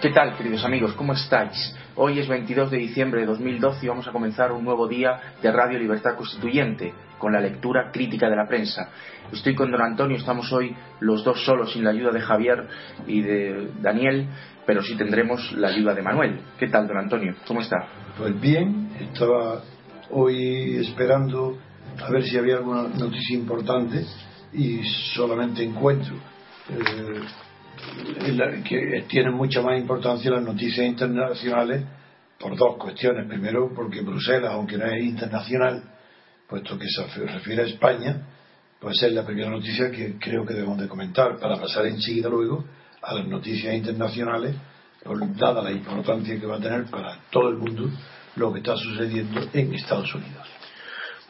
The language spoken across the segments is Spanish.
¿Qué tal, queridos amigos? ¿Cómo estáis? Hoy es 22 de diciembre de 2012 y vamos a comenzar un nuevo día de Radio Libertad Constituyente con la lectura crítica de la prensa. Estoy con don Antonio, estamos hoy los dos solos sin la ayuda de Javier y de Daniel, pero sí tendremos la ayuda de Manuel. ¿Qué tal, don Antonio? ¿Cómo está? Pues bien, estaba hoy esperando a ver si había alguna noticia importante y solamente encuentro. Eh, que tienen mucha más importancia las noticias internacionales por dos cuestiones. Primero, porque Bruselas, aunque no es internacional, puesto que se refiere a España, pues es la primera noticia que creo que debemos de comentar para pasar enseguida luego a las noticias internacionales, dada la importancia que va a tener para todo el mundo lo que está sucediendo en Estados Unidos.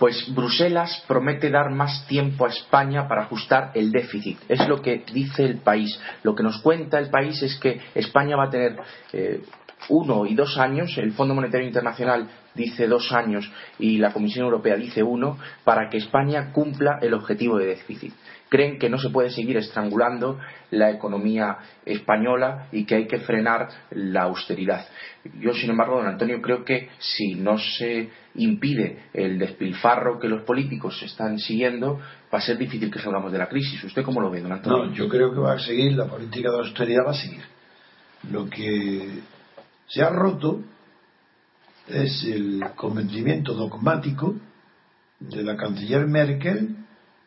Pues Bruselas promete dar más tiempo a España para ajustar el déficit. Es lo que dice el país. Lo que nos cuenta el país es que España va a tener eh, uno y dos años, el Fondo Monetario Internacional dice dos años y la Comisión Europea dice uno, para que España cumpla el objetivo de déficit creen que no se puede seguir estrangulando la economía española y que hay que frenar la austeridad. Yo, sin embargo, don Antonio, creo que si no se impide el despilfarro que los políticos están siguiendo, va a ser difícil que salgamos de la crisis. ¿Usted cómo lo ve, don Antonio? No, yo creo que va a seguir, la política de austeridad va a seguir. Lo que se ha roto es el convencimiento dogmático de la canciller Merkel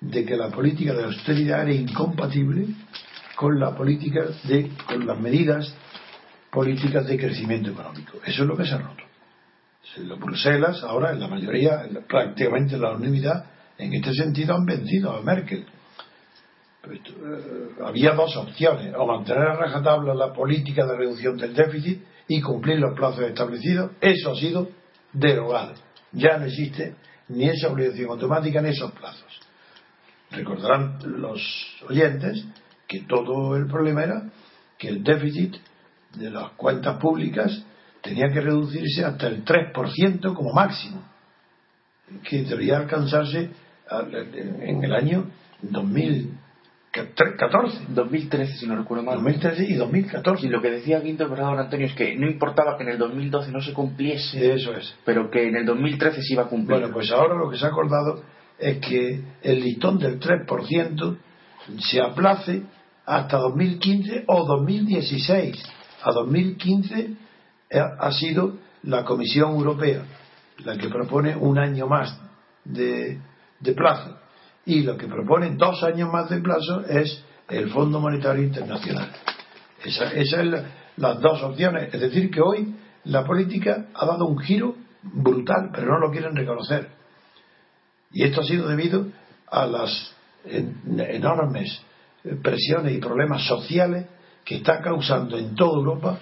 de que la política de austeridad era incompatible con la política de con las medidas políticas de crecimiento económico. Eso es lo que se ha roto. Los Bruselas, ahora en la mayoría, prácticamente la unanimidad, en este sentido han vencido a Merkel. Eh, había dos opciones, o mantener a rajatabla la política de reducción del déficit y cumplir los plazos establecidos. Eso ha sido derogado. Ya no existe ni esa obligación automática ni esos plazos. Recordarán los oyentes que todo el problema era que el déficit de las cuentas públicas tenía que reducirse hasta el 3% como máximo, que debería alcanzarse en el año 2014. 2013, si no recuerdo mal. 2013 y 2014. Y lo que decía Quinto Don Antonio es que no importaba que en el 2012 no se cumpliese, Eso es. pero que en el 2013 se iba a cumplir. Bueno, pues ahora lo que se ha acordado es que el listón del 3% se aplace hasta 2015 o 2016. A 2015 ha sido la Comisión Europea la que propone un año más de, plazo y lo que propone dos años más de plazo es el Fondo Monetario Internacional. Esas esa son las dos opciones. Es decir, que hoy la política ha dado un giro brutal, pero no lo quieren reconocer y esto ha sido debido a las enormes presiones y problemas sociales que está causando en toda Europa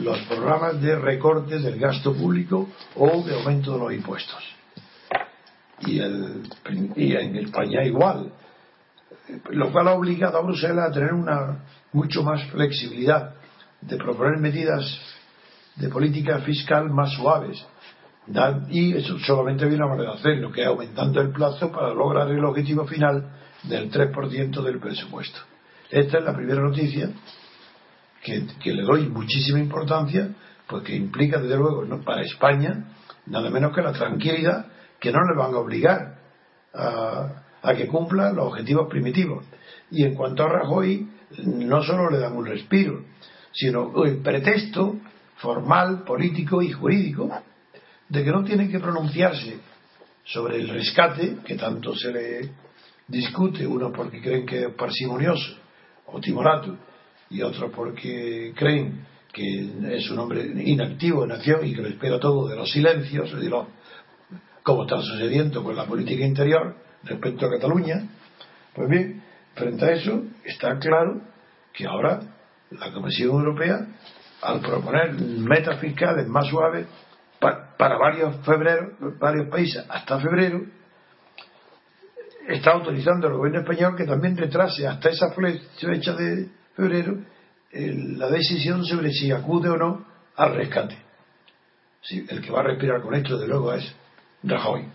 los programas de recorte del gasto público o de aumento de los impuestos. Y, en España igual, lo cual ha obligado a Bruselas a tener una mucho más flexibilidad de proponer medidas de política fiscal más suaves y eso solamente viene una manera de hacerlo, que es aumentando el plazo para lograr el objetivo final del 3% del presupuesto. Esta es la primera noticia que, le doy muchísima importancia, porque implica, desde luego, para España, nada menos que la tranquilidad que no le van a obligar a, a que cumpla los objetivos primitivos. Y en cuanto a Rajoy, no solo le dan un respiro, sino el pretexto formal, político y jurídico de que no tienen que pronunciarse sobre el rescate, que tanto se le discute, uno porque creen que es parsimonioso o timorato, y otros porque creen que es un hombre inactivo en acción y que lo espera todo de los silencios, de los, como está sucediendo con la política interior respecto a Cataluña. Pues bien, frente a eso está claro que ahora la Comisión Europea, al proponer metas fiscales más suaves para varios, febrero, varios países hasta febrero, está autorizando al gobierno español que también retrase hasta esa fecha de febrero la decisión sobre si acude o no al rescate. el que va a respirar con esto, de luego, es Rajoy.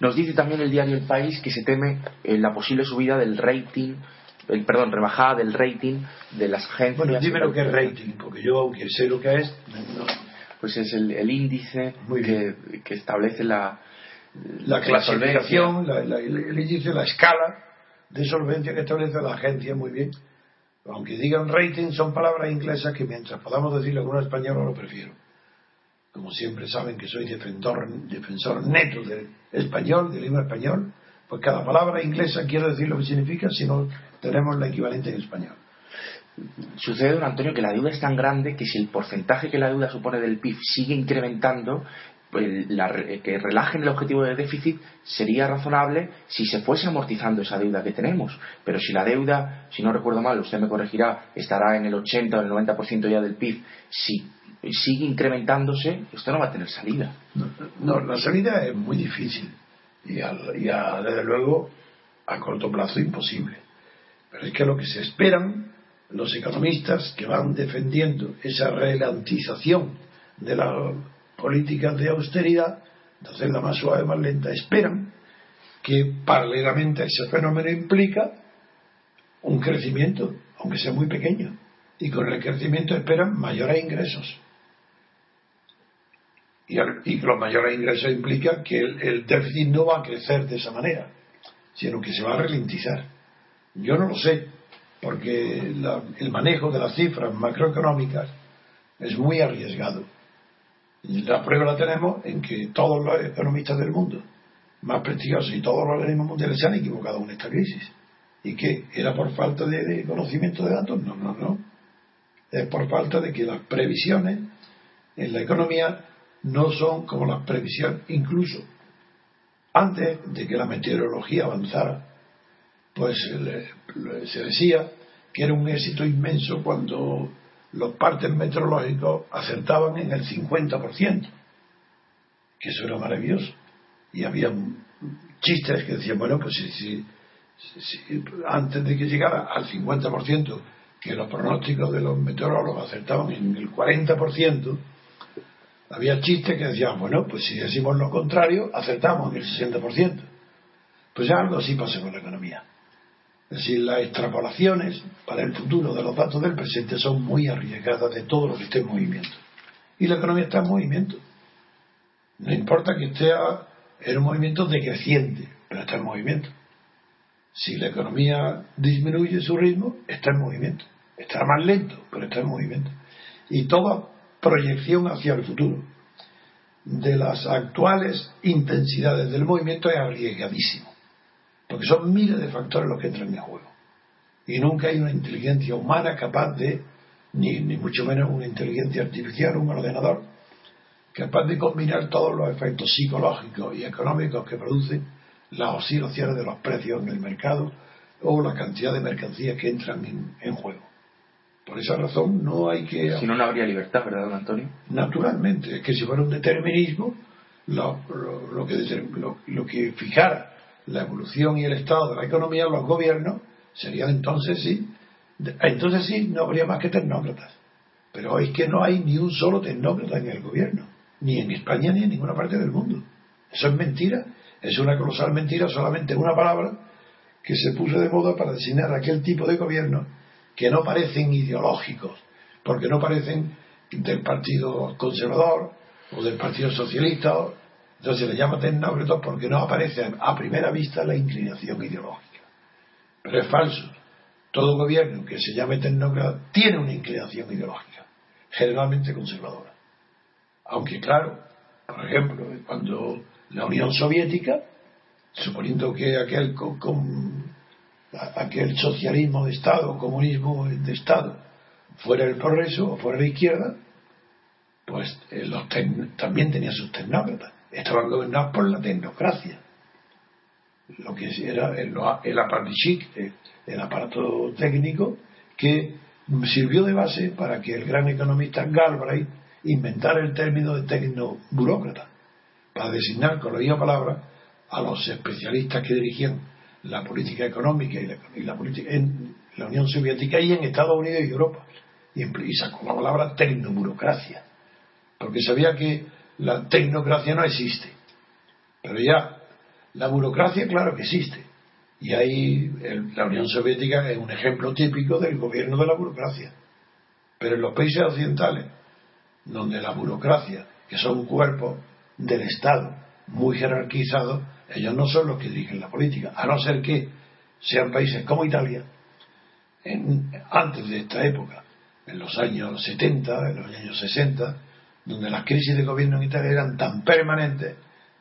Nos dice también el diario El País que se teme eh, la posible subida del rating, el, perdón, rebajada del rating de las agencias. Bueno, dime lo que es rating, porque yo, aunque sé lo que es. Pues es el, índice que, establece la, la clasificación, el índice, la escala de solvencia que establece la agencia, muy bien. Aunque digan rating, son palabras inglesas que mientras podamos decirlo con un español lo prefiero. Como siempre saben que soy defensor, defensor neto del español, del idioma español, pues cada palabra inglesa quiere decir lo que significa si no tenemos la equivalente en español. Sucede, don Antonio, que la deuda es tan grande que si el porcentaje que la deuda supone del PIB sigue incrementando, pues que relajen el objetivo de déficit sería razonable si se fuese amortizando esa deuda que tenemos. Pero si la deuda, si no recuerdo mal, usted me corregirá, estará en el 80 o el 90% ya del PIB, si sigue incrementándose, esto no va a tener salida. No, la salida es muy difícil y, desde luego a corto plazo imposible. Pero es que lo que se esperan los economistas que van defendiendo esa relantización de la políticas de austeridad, de hacerla más suave, más lenta, esperan que paralelamente a ese fenómeno implica un crecimiento, aunque sea muy pequeño, y con el crecimiento esperan mayores ingresos. Y, los mayores ingresos implican que el, déficit no va a crecer de esa manera, sino que se va a ralentizar. Yo no lo sé, porque el manejo de las cifras macroeconómicas es muy arriesgado la prueba la tenemos en que todos los economistas del mundo, más prestigiosos y todos los organismos mundiales se han equivocado en esta crisis. ¿Y que ¿Era por falta de, conocimiento de datos? No, no, no. Es por falta de que las previsiones en la economía no son como las previsiones, incluso antes de que la meteorología avanzara, pues se decía que era un éxito inmenso cuando los partes meteorológicos acertaban en el 50%, que eso era maravilloso. Y había chistes que decían, bueno, pues si, antes de que llegara al 50%, que los pronósticos de los meteorólogos acertaban en el 40%, había chistes que decían, bueno, pues si decimos lo contrario, acertamos en el 60%. Pues ya algo así pasa con la economía. Es decir, las extrapolaciones para el futuro de los datos del presente son muy arriesgadas de todo lo que esté en movimiento. Y la economía está en movimiento. No importa que esté en un movimiento decreciente, pero está en movimiento. Si la economía disminuye su ritmo, está en movimiento. Está más lento, pero está en movimiento. Y toda proyección hacia el futuro de las actuales intensidades del movimiento es arriesgadísimo porque son miles de factores los que entran en juego. Y nunca hay una inteligencia humana capaz de, ni, mucho menos una inteligencia artificial, un ordenador, capaz de combinar todos los efectos psicológicos y económicos que producen las oscilaciones de los precios en el mercado o la cantidad de mercancías que entran en, juego. Por esa razón no hay que... Si no, no habría libertad, ¿verdad, don Antonio? Naturalmente, es que si fuera un determinismo, lo, que, lo que fijara la evolución y el estado de la economía, los gobiernos serían entonces sí, entonces sí, no habría más que tecnócratas. Pero es que no hay ni un solo tecnócrata en el gobierno, ni en España ni en ninguna parte del mundo. Eso es mentira, es una colosal mentira, solamente una palabra que se puso de moda para designar aquel tipo de gobierno que no parecen ideológicos, porque no parecen del Partido Conservador o del Partido Socialista entonces se le llama tecnócratas porque no aparece a primera vista la inclinación ideológica. Pero es falso. Todo gobierno que se llame tecnócrata tiene una inclinación ideológica, generalmente conservadora. Aunque claro, por ejemplo, cuando la Unión Soviética, suponiendo que aquel, aquel socialismo de Estado, comunismo de Estado, fuera el progreso o fuera la izquierda, pues eh, los también tenían sus tecnócratas. Estaban gobernados por la tecnocracia. Lo que era el, el el aparato técnico que sirvió de base para que el gran economista Galbraith inventara el término de tecnoburócrata, para designar con la misma palabra a los especialistas que dirigían la política económica y la, política en la Unión Soviética y en Estados Unidos y Europa. Y, y sacó la palabra tecnoburocracia, porque sabía que la tecnocracia no existe. Pero ya, la burocracia, claro que existe. Y ahí la Unión Soviética es un ejemplo típico del gobierno de la burocracia. Pero en los países occidentales, donde la burocracia, que son cuerpos del Estado muy jerarquizados, ellos no son los que dirigen la política, a no ser que sean países como Italia, antes de esta época, en los años 70, en los años 60, donde las crisis de gobierno en Italia eran tan permanentes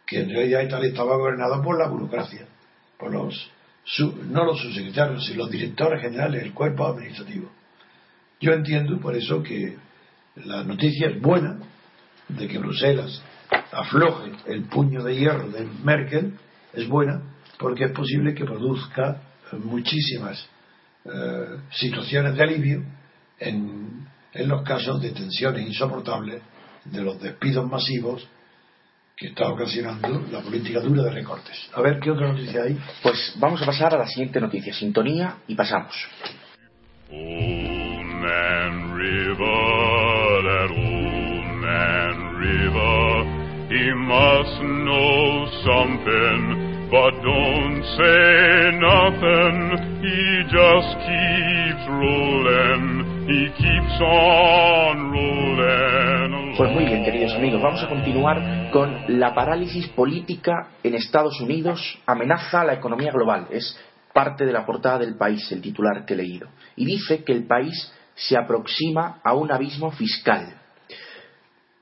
que en realidad Italia estaba gobernada por la burocracia, por los no los subsecretarios, sino los directores generales del cuerpo administrativo. Yo entiendo por eso que la noticia es buena de que Bruselas afloje el puño de hierro de Merkel, es buena porque es posible que produzca muchísimas eh, situaciones de alivio en, en los casos de tensiones insoportables de los despidos masivos que está ocasionando la política dura de recortes. A ver, ¿qué otra noticia hay? Pues vamos a pasar a la siguiente noticia, sintonía, y pasamos. but don't say nothing. He just keeps rolling, he keeps on rolling. Pues muy bien, queridos amigos, vamos a continuar con la parálisis política en Estados Unidos amenaza a la economía global. Es parte de la portada del país, el titular que he leído. Y dice que el país se aproxima a un abismo fiscal.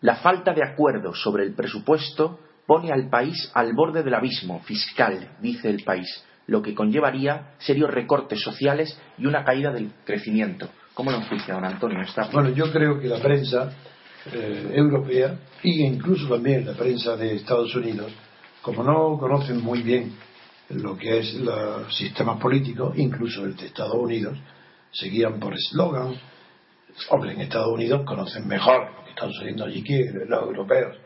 La falta de acuerdo sobre el presupuesto pone al país al borde del abismo fiscal, dice el país, lo que conllevaría serios recortes sociales y una caída del crecimiento. ¿Cómo lo enjuicia, don Antonio? Bueno, yo creo que la prensa eh, europea e incluso también la prensa de Estados Unidos, como no conocen muy bien lo que es los sistemas políticos, incluso el de Estados Unidos, se guían por eslogan. Hombre, en Estados Unidos conocen mejor lo que están sucediendo allí que los europeos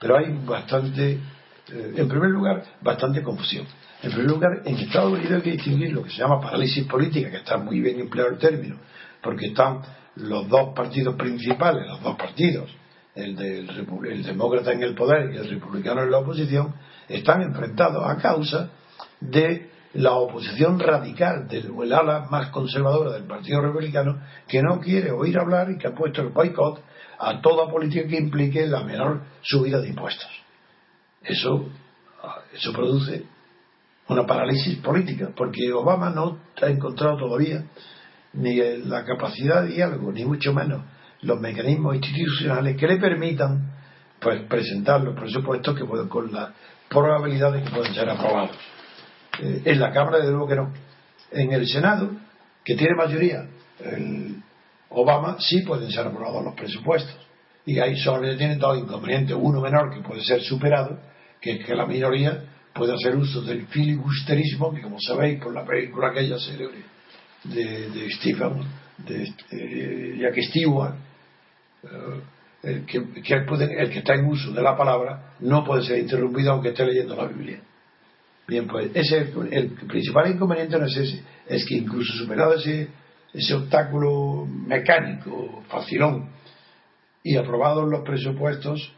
pero hay bastante, eh, en primer lugar, bastante confusión. En primer lugar, en Estados Unidos hay que distinguir lo que se llama parálisis política, que está muy bien empleado el término, porque están los dos partidos principales, los dos partidos, el, del, el demócrata en el poder y el republicano en la oposición, están enfrentados a causa de la oposición radical del ala más conservadora del Partido Republicano que no quiere oír hablar y que ha puesto el boicot a toda política que implique la menor subida de impuestos. Eso, eso produce una parálisis política, porque Obama no ha encontrado todavía ni la capacidad de diálogo, ni mucho menos los mecanismos institucionales que le permitan pues, presentar los presupuestos que pueden, con la probabilidad de que puedan ser aprobados. Eh, en la Cámara, de nuevo que no. En el Senado, que tiene mayoría, el, Obama sí pueden ser aprobados los presupuestos. Y ahí solamente tienen dos inconvenientes. Uno menor que puede ser superado, que es que la minoría puede hacer uso del filibusterismo, que como sabéis por la película aquella célebre de, de Stephen, de, de Jack Stewart, eh, el, que, el que está en uso de la palabra no puede ser interrumpido aunque esté leyendo la Biblia. Bien, pues ese, el principal inconveniente no es ese, es que incluso superado ese ese obstáculo mecánico, facilón, y aprobados los presupuestos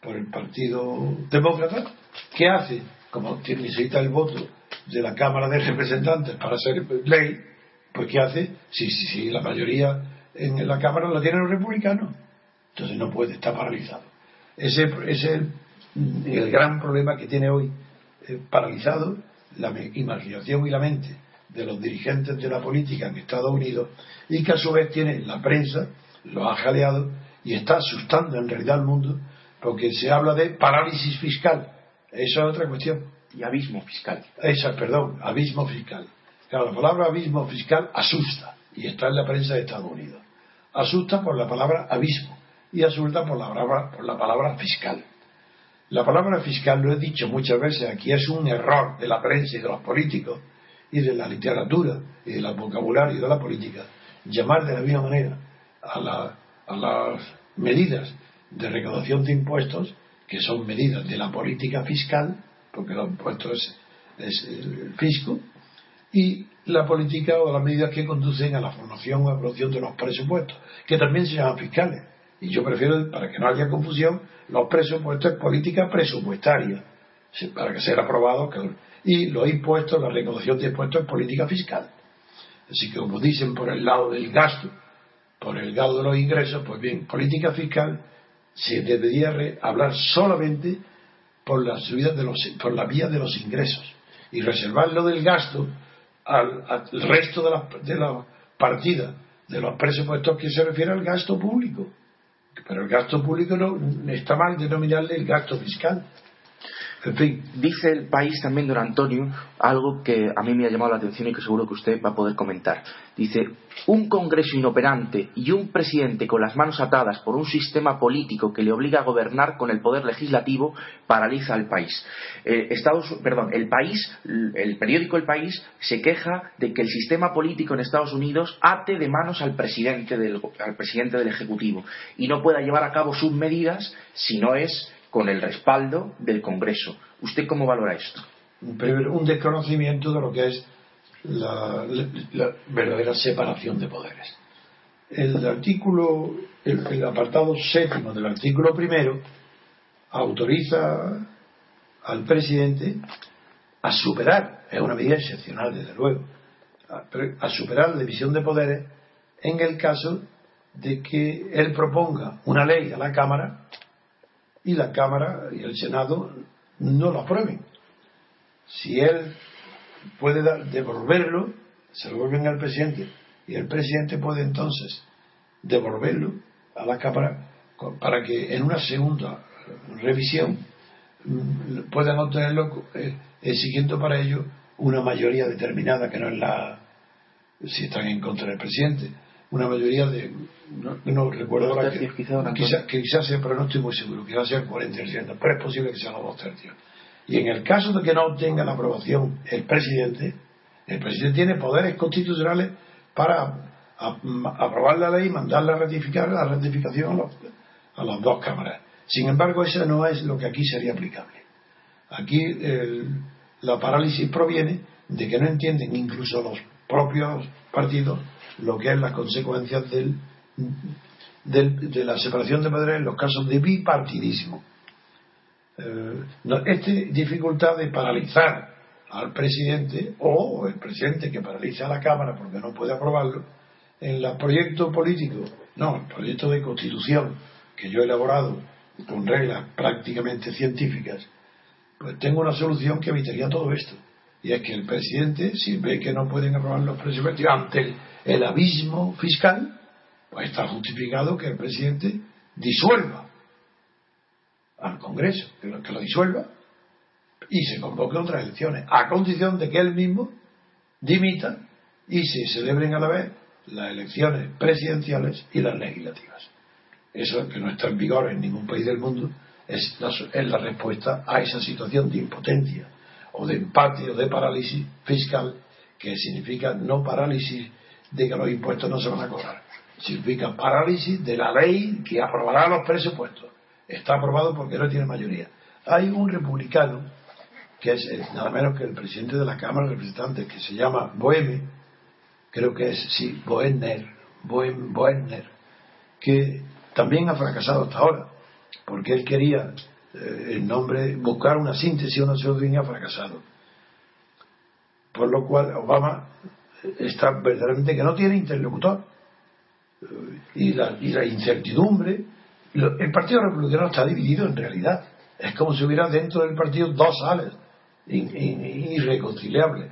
por el Partido Demócrata, ¿qué hace? Como necesita el voto de la Cámara de Representantes para ser ley, pues ¿qué hace? Si, si, la mayoría en la Cámara la tienen los republicanos, entonces no puede estar paralizado. Ese, es el gran problema que tiene hoy eh, paralizado la imaginación y la mente de los dirigentes de la política en Estados Unidos y que a su vez tiene la prensa, lo ha jaleado y está asustando en realidad al mundo porque se habla de parálisis fiscal. Esa es otra cuestión. Y abismo fiscal. Esa, perdón, abismo fiscal. Claro, la palabra abismo fiscal asusta y está en la prensa de Estados Unidos. asusta por la palabra abismo y asusta por la palabra, por la palabra fiscal. La palabra fiscal, lo he dicho muchas veces aquí, es un error de la prensa y de los políticos y de la literatura y del vocabulario de la política, llamar de la misma manera a, a las medidas de recaudación de impuestos, que son medidas de la política fiscal, porque los impuestos es, el fisco, y la política o las medidas que conducen a la formación o aprobación de los presupuestos, que también se llaman fiscales. Y yo prefiero, para que no haya confusión, los presupuestos es política presupuestaria, para que sea aprobado. Y los impuestos, la recaudación de impuestos es política fiscal. Así que, como dicen, por el lado del gasto, por el lado de los ingresos, pues bien, política fiscal se debería hablar solamente por la, subida de los, por la vía de los ingresos y reservar lo del gasto al, al resto de las de la partidas de los presupuestos que se refiere al gasto público. Pero el gasto público no está mal denominarle el gasto fiscal. Dice el país también, don Antonio, algo que a mí me ha llamado la atención y que seguro que usted va a poder comentar. Dice, un Congreso inoperante y un presidente con las manos atadas por un sistema político que le obliga a gobernar con el poder legislativo paraliza al país. Eh, Estados, perdón, el país, el periódico El País se queja de que el sistema político en Estados Unidos ate de manos al presidente del, al presidente del Ejecutivo y no pueda llevar a cabo sus medidas si no es con el respaldo del Congreso. ¿Usted cómo valora esto? un desconocimiento de lo que es la, verdadera separación de poderes. El artículo, el, apartado séptimo del artículo primero autoriza al presidente a superar, es una medida excepcional desde luego, a superar la división de poderes en el caso de que él proponga una ley a la Cámara y la Cámara y el Senado no lo aprueben. Si él puede devolverlo, se lo vuelven al presidente y el presidente puede entonces devolverlo a la Cámara para que en una segunda revisión mm, puedan obtenerlo eh, exigiendo para ello una mayoría determinada que no es la si están en contra del presidente una mayoría de no, recuerdo ahora que, quizás sea, pero no estoy muy seguro, quizás sea 40%, pero es posible que sean los dos tercios. Y en el caso de que no obtenga la aprobación el presidente, el presidente tiene poderes constitucionales para aprobar la ley y mandarla a ratificar la ratificación a, las dos cámaras. Sin embargo, eso no es lo que aquí sería aplicable. Aquí la parálisis proviene de que no entienden incluso los propios partidos lo que es las consecuencias del, de la separación de poderes en los casos de bipartidismo. Eh, esta dificultad de paralizar al presidente o el presidente que paraliza a la Cámara porque no puede aprobarlo, en el proyecto político, no, el proyecto de constitución que yo he elaborado con reglas prácticamente científicas, pues tengo una solución que evitaría todo esto. Y es que el presidente, si ve que no pueden aprobar los presupuestos ante abismo fiscal, pues está justificado que el presidente disuelva al Congreso, que lo, que lo disuelva, y se convoque otras elecciones, a condición de que él mismo dimita y se celebren a la vez las elecciones presidenciales y las legislativas. Eso que no está en vigor en ningún país del mundo es es la respuesta a esa situación de impotencia o de empate o de parálisis fiscal, que significa no parálisis de que los impuestos no se van a cobrar, significa parálisis de la ley que aprobará los presupuestos. Está aprobado porque no tiene mayoría. Hay un republicano, que es eh, nada menos que el presidente de la Cámara de Representantes, que se llama Boheme, creo que es, sí, Boehner, Boehner, que también ha fracasado hasta ahora, porque él quería eh, el nombre, buscar una síntesis, una solución ha fracasado. Por lo cual Obama está verdaderamente que no tiene interlocutor. Y la, y la incertidumbre. El Partido Republicano está dividido en realidad. Es como si hubiera dentro del partido dos sales irreconciliables.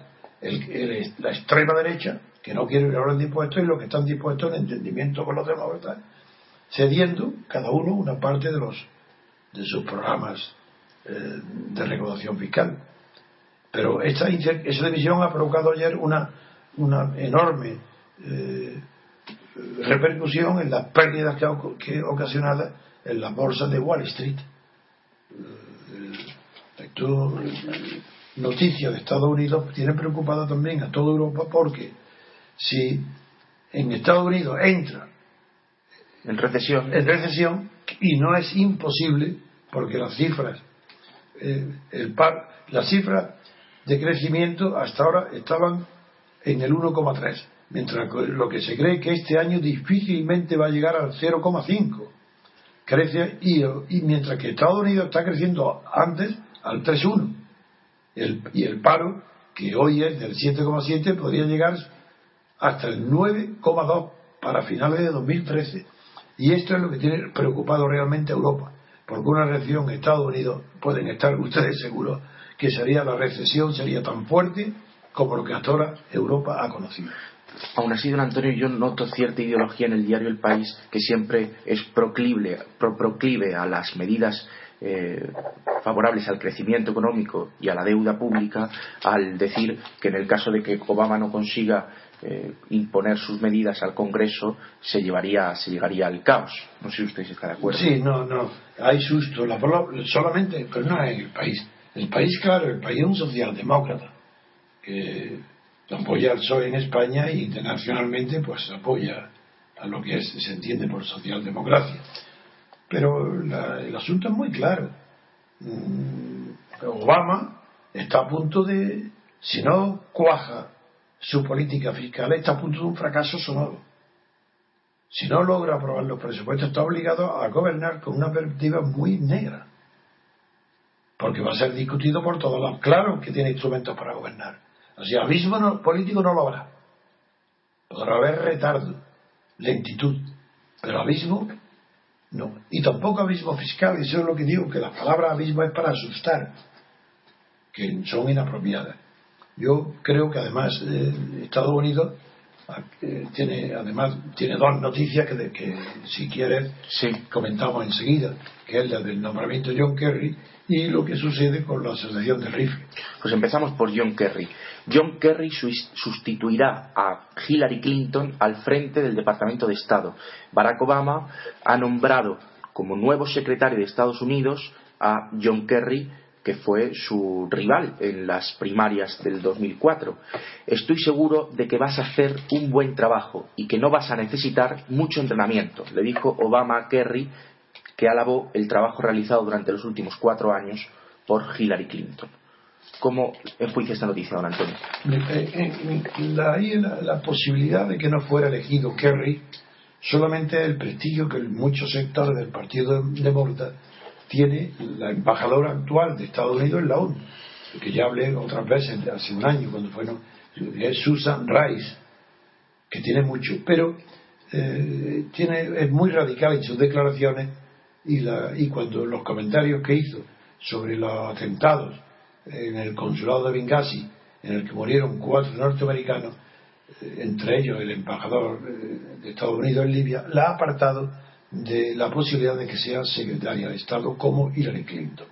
la extrema derecha, que no quiere hablar de impuestos, y los que están dispuestos en entendimiento con los demócratas, cediendo cada uno una parte de los de sus programas eh, de recaudación fiscal. Pero esta, esa división ha provocado ayer una, una enorme eh, repercusión en las pérdidas que, que ocasionadas en las bolsas de Wall Street. Esto, noticia de Estados Unidos tiene preocupada también a toda Europa porque si en Estados Unidos entra en recesión, en recesión y no es imposible porque las cifras eh, el par, las cifras de crecimiento hasta ahora estaban en el 1,3 mientras lo que se cree que este año difícilmente va a llegar al 0,5 crece y, mientras que Estados Unidos está creciendo antes al 3,1 y el paro que hoy es del 7,7 podría llegar hasta el 9,2 para finales de 2013 y esto es lo que tiene preocupado realmente a Europa porque una recesión en Estados Unidos pueden estar ustedes seguros que sería la recesión sería tan fuerte como lo que hasta ahora Europa ha conocido. Aún así, don Antonio, yo noto cierta ideología en el diario El País que siempre es proclive, proclive a las medidas eh, favorables al crecimiento económico y a la deuda pública al decir que en el caso de que Obama no consiga eh, imponer sus medidas al Congreso se llevaría se llegaría al caos. No sé si usted está de acuerdo. Sí, no, no. Hay susto. La, solamente, pero no en el país. El país, claro, el país es un socialdemócrata que apoya al PSOE en España y internacionalmente pues apoya a lo que se entiende por socialdemocracia. Pero el asunto es muy claro. Mm, Obama está a punto de, si no cuaja su política fiscal, está a punto de un fracaso sonoro. Si no logra aprobar los presupuestos, está obligado a gobernar con una perspectiva muy negra. Porque va a ser discutido por todos lados. Claro que tiene instrumentos para gobernar. Así, abismo político no lo habrá. Podrá haber retardo, lentitud, pero abismo no. Y tampoco abismo fiscal, eso es lo que digo, que la palabra abismo es para asustar, que son inapropiadas. Yo creo que además eh, Estados Unidos eh, tiene además tiene dos noticias que, de, que si quieres comentamos enseguida, que es la del nombramiento de John Kerry y lo que sucede con la asociación de rifle. Pues empezamos por John Kerry. John Kerry sustituirá a Hillary Clinton al frente del Departamento de Estado. Barack Obama ha nombrado como nuevo secretario de Estados Unidos a John Kerry que fue su rival en las primarias del 2004. Estoy seguro de que vas a hacer un buen trabajo y que no vas a necesitar mucho entrenamiento, le dijo Obama a Kerry, que alabó el trabajo realizado durante los últimos cuatro años por Hillary Clinton. ¿Cómo enjuicia esta noticia, don Antonio? Eh, eh, la, la, posibilidad de que no fuera elegido Kerry solamente el prestigio que muchos sectores del Partido Demócrata tiene la embajadora actual de Estados Unidos en la ONU, que ya hablé otras veces hace un año cuando fue, es Susan Rice, que tiene mucho, pero eh, tiene, es muy radical en sus declaraciones y, la, y cuando los comentarios que hizo sobre los atentados en el consulado de Benghazi, en el que murieron cuatro norteamericanos, eh, entre ellos el embajador eh, de Estados Unidos en Libia, la ha apartado de la posibilidad de que sea secretaria de Estado como Hillary Clinton.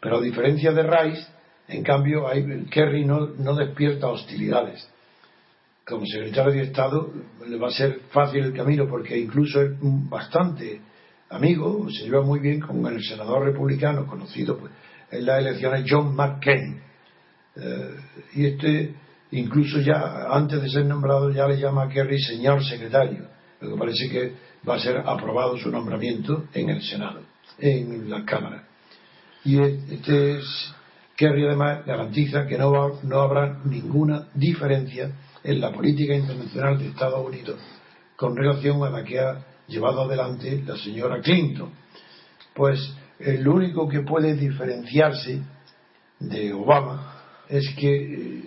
Pero a diferencia de Rice, en cambio, Kerry no, despierta hostilidades. Como secretario de Estado le va a ser fácil el camino porque incluso es bastante amigo, se lleva muy bien con el senador republicano conocido pues, en las elecciones John McCain. Eh, y este, incluso ya antes de ser nombrado, ya le llama a Kerry señor secretario. Lo que parece que va a ser aprobado su nombramiento en el Senado, en la Cámara. Y este es, Kerry además garantiza que no, no habrá ninguna diferencia en la política internacional de Estados Unidos con relación a la que ha llevado adelante la señora Clinton. Pues el único que puede diferenciarse de Obama es que eh,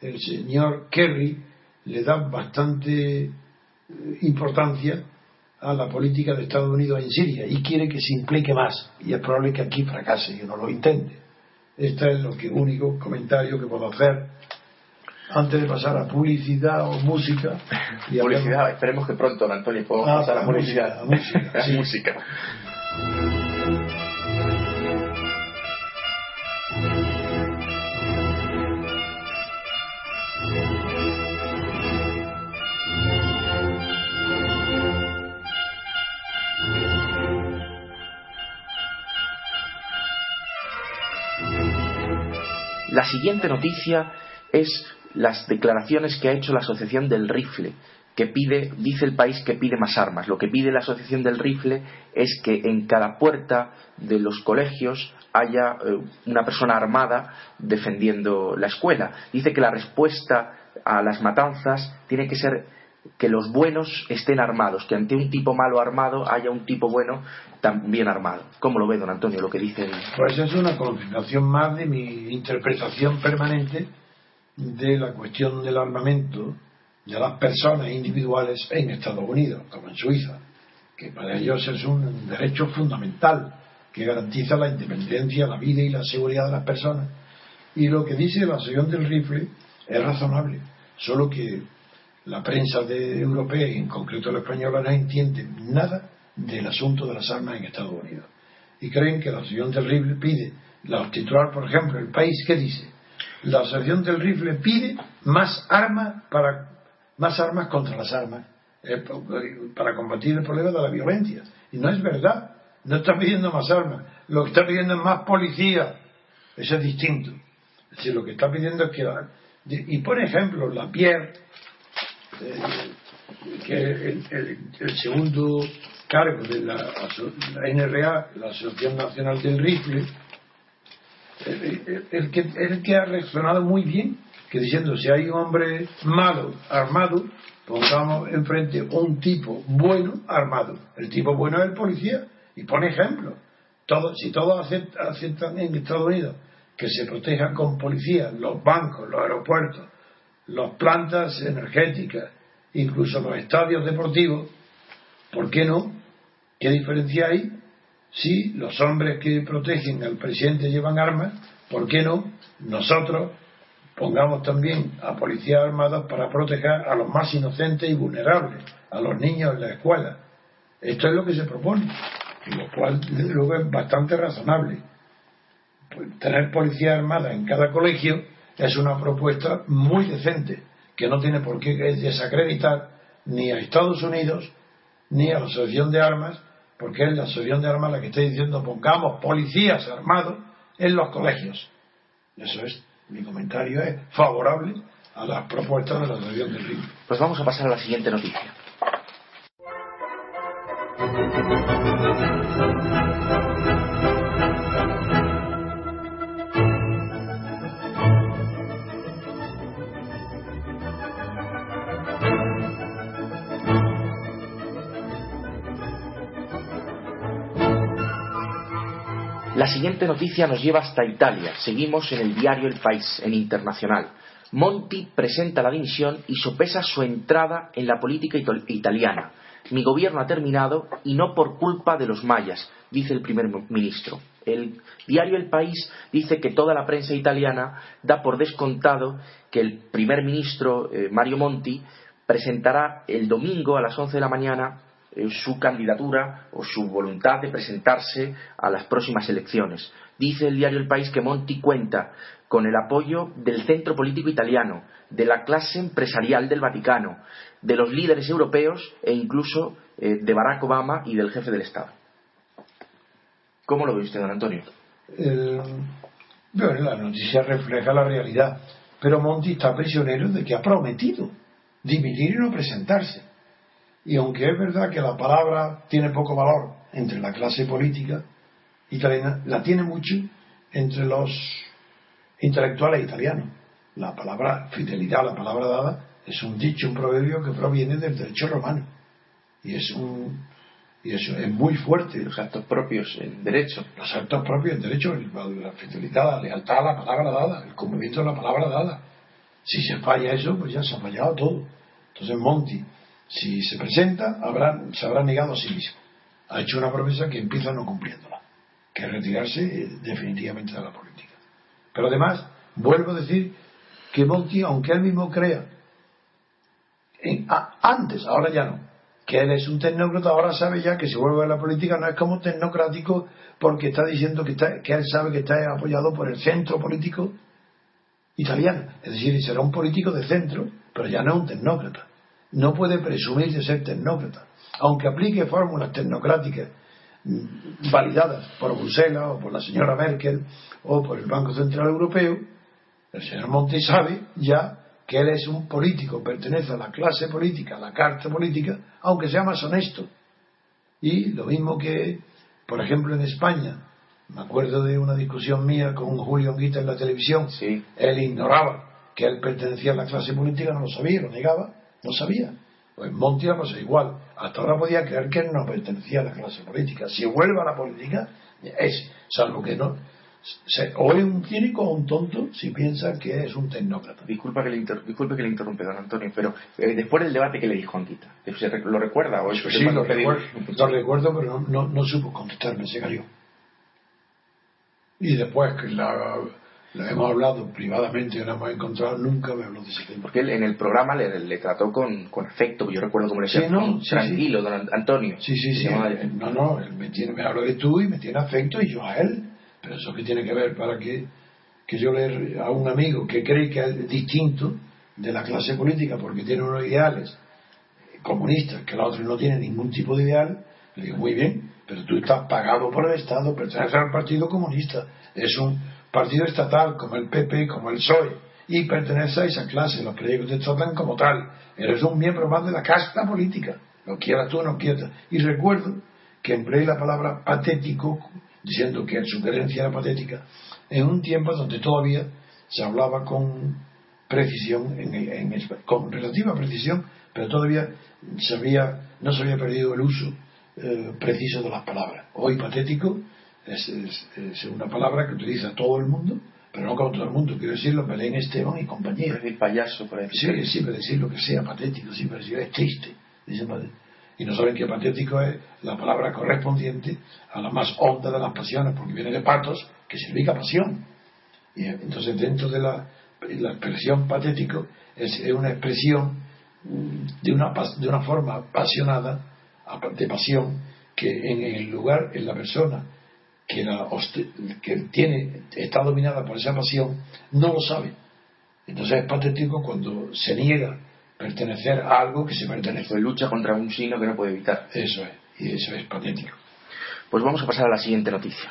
el señor Kerry le da bastante eh, importancia a la política de Estados Unidos en Siria y quiere que se implique más y es probable que aquí fracase y no lo intente. Este es lo que único comentario que puedo hacer antes de pasar a publicidad o música. publicidad, esperemos que pronto, Antonio, podamos ah, pasar a, publicidad. música. música. La siguiente noticia es las declaraciones que ha hecho la Asociación del Rifle, que pide, dice el país que pide más armas. Lo que pide la Asociación del Rifle es que en cada puerta de los colegios haya eh, una persona armada defendiendo la escuela. Dice que la respuesta a las matanzas tiene que ser que los buenos estén armados, que ante un tipo malo armado haya un tipo bueno también armado. ¿Cómo lo ve, don Antonio, lo que dice? Pues es una confirmación más de mi interpretación permanente de la cuestión del armamento de las personas individuales en Estados Unidos, como en Suiza, que para ellos es un derecho fundamental que garantiza la independencia, la vida y la seguridad de las personas. Y lo que dice la asociación del rifle es razonable, solo que la prensa de europea y en concreto la española no entiende nada del asunto de las armas en Estados Unidos. Y creen que la asociación del rifle pide, la titular, por ejemplo, el país que dice, la asociación del rifle pide más armas para más armas contra las armas eh, para combatir el problema de la violencia. Y no es verdad. No está pidiendo más armas. Lo que está pidiendo es más policía. Eso es distinto. Es decir, lo que está pidiendo es que. Y por ejemplo, la Pierre, eh, que el, segundo cargo de la, NRA, la Asociación Nacional del Rifle, el, el que ha reaccionado muy bien que diciendo si hay un hombre malo, armado, pongamos enfrente un tipo bueno, armado. El tipo bueno es el policía. Y pone ejemplo. Todo, si todos aceptan en Estados Unidos que se protejan con policía los bancos, los aeropuertos, las plantas energéticas, incluso los estadios deportivos, ¿por qué no? ¿Qué diferencia hay? Si los hombres que protegen al presidente llevan armas, ¿por qué no? Nosotros pongamos también a policías armadas para proteger a los más inocentes y vulnerables, a los niños en la escuela. Esto es lo que se propone, lo cual desde luego es bastante razonable. Pues, tener policía armada en cada colegio es una propuesta muy decente, que no tiene por qué desacreditar ni a Estados Unidos ni a la Asociación de Armas, porque es la Asociación de Armas la que está diciendo pongamos policías armados en los colegios. Eso es mi comentario es favorable a las propuestas de la Asociación del Río. Pues vamos a pasar a la siguiente noticia. Siguiente noticia nos lleva hasta Italia. Seguimos en el diario El País, en internacional. Monti presenta la dimisión y sopesa su entrada en la política italiana. Mi gobierno ha terminado y no por culpa de los mayas, dice el primer ministro. El diario El País dice que toda la prensa italiana da por descontado que el primer ministro eh, Mario Monti presentará el domingo a las 11 de la mañana eh, su candidatura o su voluntad de presentarse a las próximas elecciones. Dice el diario El País que Monti cuenta con el apoyo del centro político italiano, de la clase empresarial del Vaticano, de los líderes europeos e incluso eh, de Barack Obama y del jefe del Estado. ¿Cómo lo ve usted, don Antonio? bueno, la noticia refleja la realidad, pero Monti está prisionero de que ha prometido dimitir y no presentarse. Y aunque es verdad que la palabra tiene poco valor entre la clase política italiana, la tiene mucho entre los intelectuales italianos. La palabra fidelidad, la palabra dada, es un dicho, un proverbio que proviene del derecho romano. Y es un y eso es muy fuerte. Los actos propios en derecho. Los actos propios en derecho, la fidelidad, la lealtad a la palabra dada, el cumplimiento de la palabra dada. Si se falla eso, pues ya se ha fallado todo. Entonces Monti si se presenta, se habrá negado a sí mismo. Ha hecho una promesa que empieza no cumpliéndola, que es retirarse eh, definitivamente de la política. Pero además, vuelvo a decir que Monti, aunque él mismo crea, antes, ahora ya no, que él es un tecnócrata, ahora sabe ya que si vuelve a la política no es como tecnocrático porque está diciendo que, que él sabe que está apoyado por el centro político italiano. Es decir, será un político de centro, pero ya no es un tecnócrata no puede presumir de ser tecnócrata, aunque aplique fórmulas tecnocráticas validadas por Bruselas o por la señora Merkel o por el Banco Central Europeo, El señor Monti sabe ya que él es un político, pertenece a la clase política, a la carta política, aunque sea más honesto. Y lo mismo que, por ejemplo, en España, me acuerdo de una discusión mía con Julio Anguita en la televisión, Sí. él ignoraba que él pertenecía a la clase política, no lo sabía, lo negaba, no sabía. Pues Monti era pues igual, hasta ahora podía creer que él no pertenecía a la clase política. Si vuelve a la política, es, salvo que no, se- o es un cínico o un tonto si piensa que es un tecnócrata. Disculpa que le inter- disculpe que le interrumpe, don Antonio, pero eh, después del debate que le dijo Anquita, ¿se rec- ¿lo recuerda? ¿O es Pues sí, lo recuerdo, lo recuerdo, pero no, no, no supo contestarme, se cayó. Y después que la, la hemos hablado privadamente, la hemos encontrado, nunca me habló de ese tema. Porque él en el programa le, le trató con, con afecto, yo recuerdo como le decía, Sí, no, sí, tranquilo, don An- Antonio. Sí, sí, sí. Él- No, no, él me, tiene, me habla de tú y me tiene afecto y yo a él. Pero eso que tiene que ver para que, que yo le a un amigo que cree que es distinto de la clase política porque tiene unos ideales comunistas que la otra no tiene ningún tipo de ideal, le digo, muy bien, pero tú estás pagado por el Estado, perteneces al Partido Comunista, es un partido estatal como el PP, como el PSOE, y pertenece a esa clase, los periódicos te tratan como tal, eres un miembro más de la casta política, lo quieras tú o no quieras. Y recuerdo que empleé la palabra patético, diciendo que su creencia era patética, en un tiempo donde todavía se hablaba con precisión, en- con relativa precisión, pero todavía se había, no se había perdido el uso eh, preciso de las palabras. Hoy patético es, es- es una palabra que utiliza todo el mundo, pero no con todo el mundo, quiero decirlo, Belén Esteban y compañía. Es payaso, por ahí. Sí, siempre decir lo que sea patético, siempre decir es triste. dicen y no saben que patético es la palabra correspondiente a la más honda de las pasiones, porque viene de patos, que significa pasión. Y entonces dentro de la, la expresión patético es, es una expresión mm, de una, de una forma apasionada, apa- de pasión, que en el lugar, en la persona que, la que tiene, está dominada por esa pasión, no lo sabe. Entonces es patético cuando se niega pertenecer a algo que se pertenece. Lucha contra un signo que no puede evitar. Eso es, y eso es patético. Pues vamos a pasar a la siguiente noticia.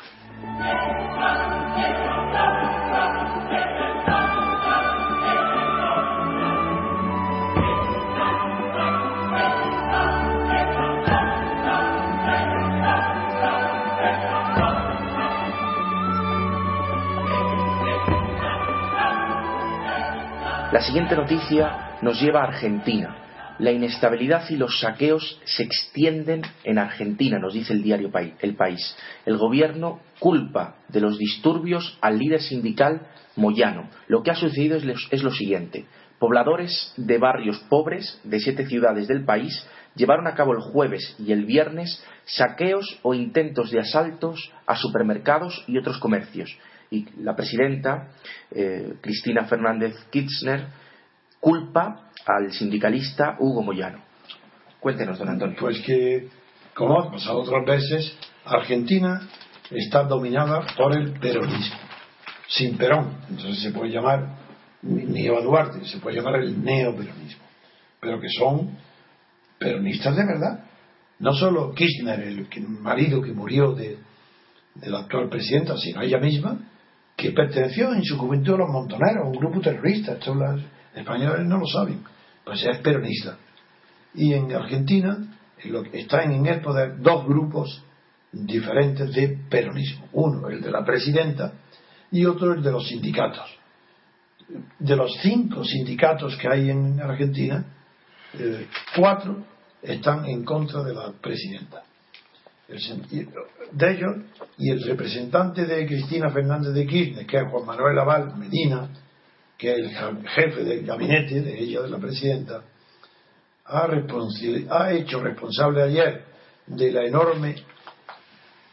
La siguiente noticia nos lleva a Argentina. La inestabilidad y los saqueos se extienden en Argentina, nos dice el diario El País. El gobierno culpa de los disturbios al líder sindical Moyano. Lo que ha sucedido es lo siguiente. Pobladores de barrios pobres de siete ciudades del país llevaron a cabo el jueves y el viernes saqueos o intentos de asaltos a supermercados y otros comercios. Y la presidenta, eh, Cristina Fernández Kirchner, culpa al sindicalista Hugo Moyano. Cuéntenos, don Antonio. Pues que, como ha pasado otras veces, Argentina está dominada por el peronismo. Sin Perón. Entonces se puede llamar Eva Duarte, se puede llamar el neoperonismo. Pero que son peronistas de verdad. No solo Kirchner, el marido que murió de, de la actual presidenta, sino ella misma, que perteneció en su juventud a los montoneros, un grupo terrorista. Esto los españoles no lo saben. Pues es peronista. Y en Argentina están en el poder dos grupos diferentes de peronismo. Uno, el de la presidenta, y otro, el de los sindicatos. De los cinco sindicatos que hay en Argentina, eh, cuatro están en contra de la presidenta. De ellos, y el representante de Cristina Fernández de Kirchner, que es Juan Manuel Aval Medina, que es el jefe del gabinete de ella, de la presidenta, ha, hecho responsable ayer de la enorme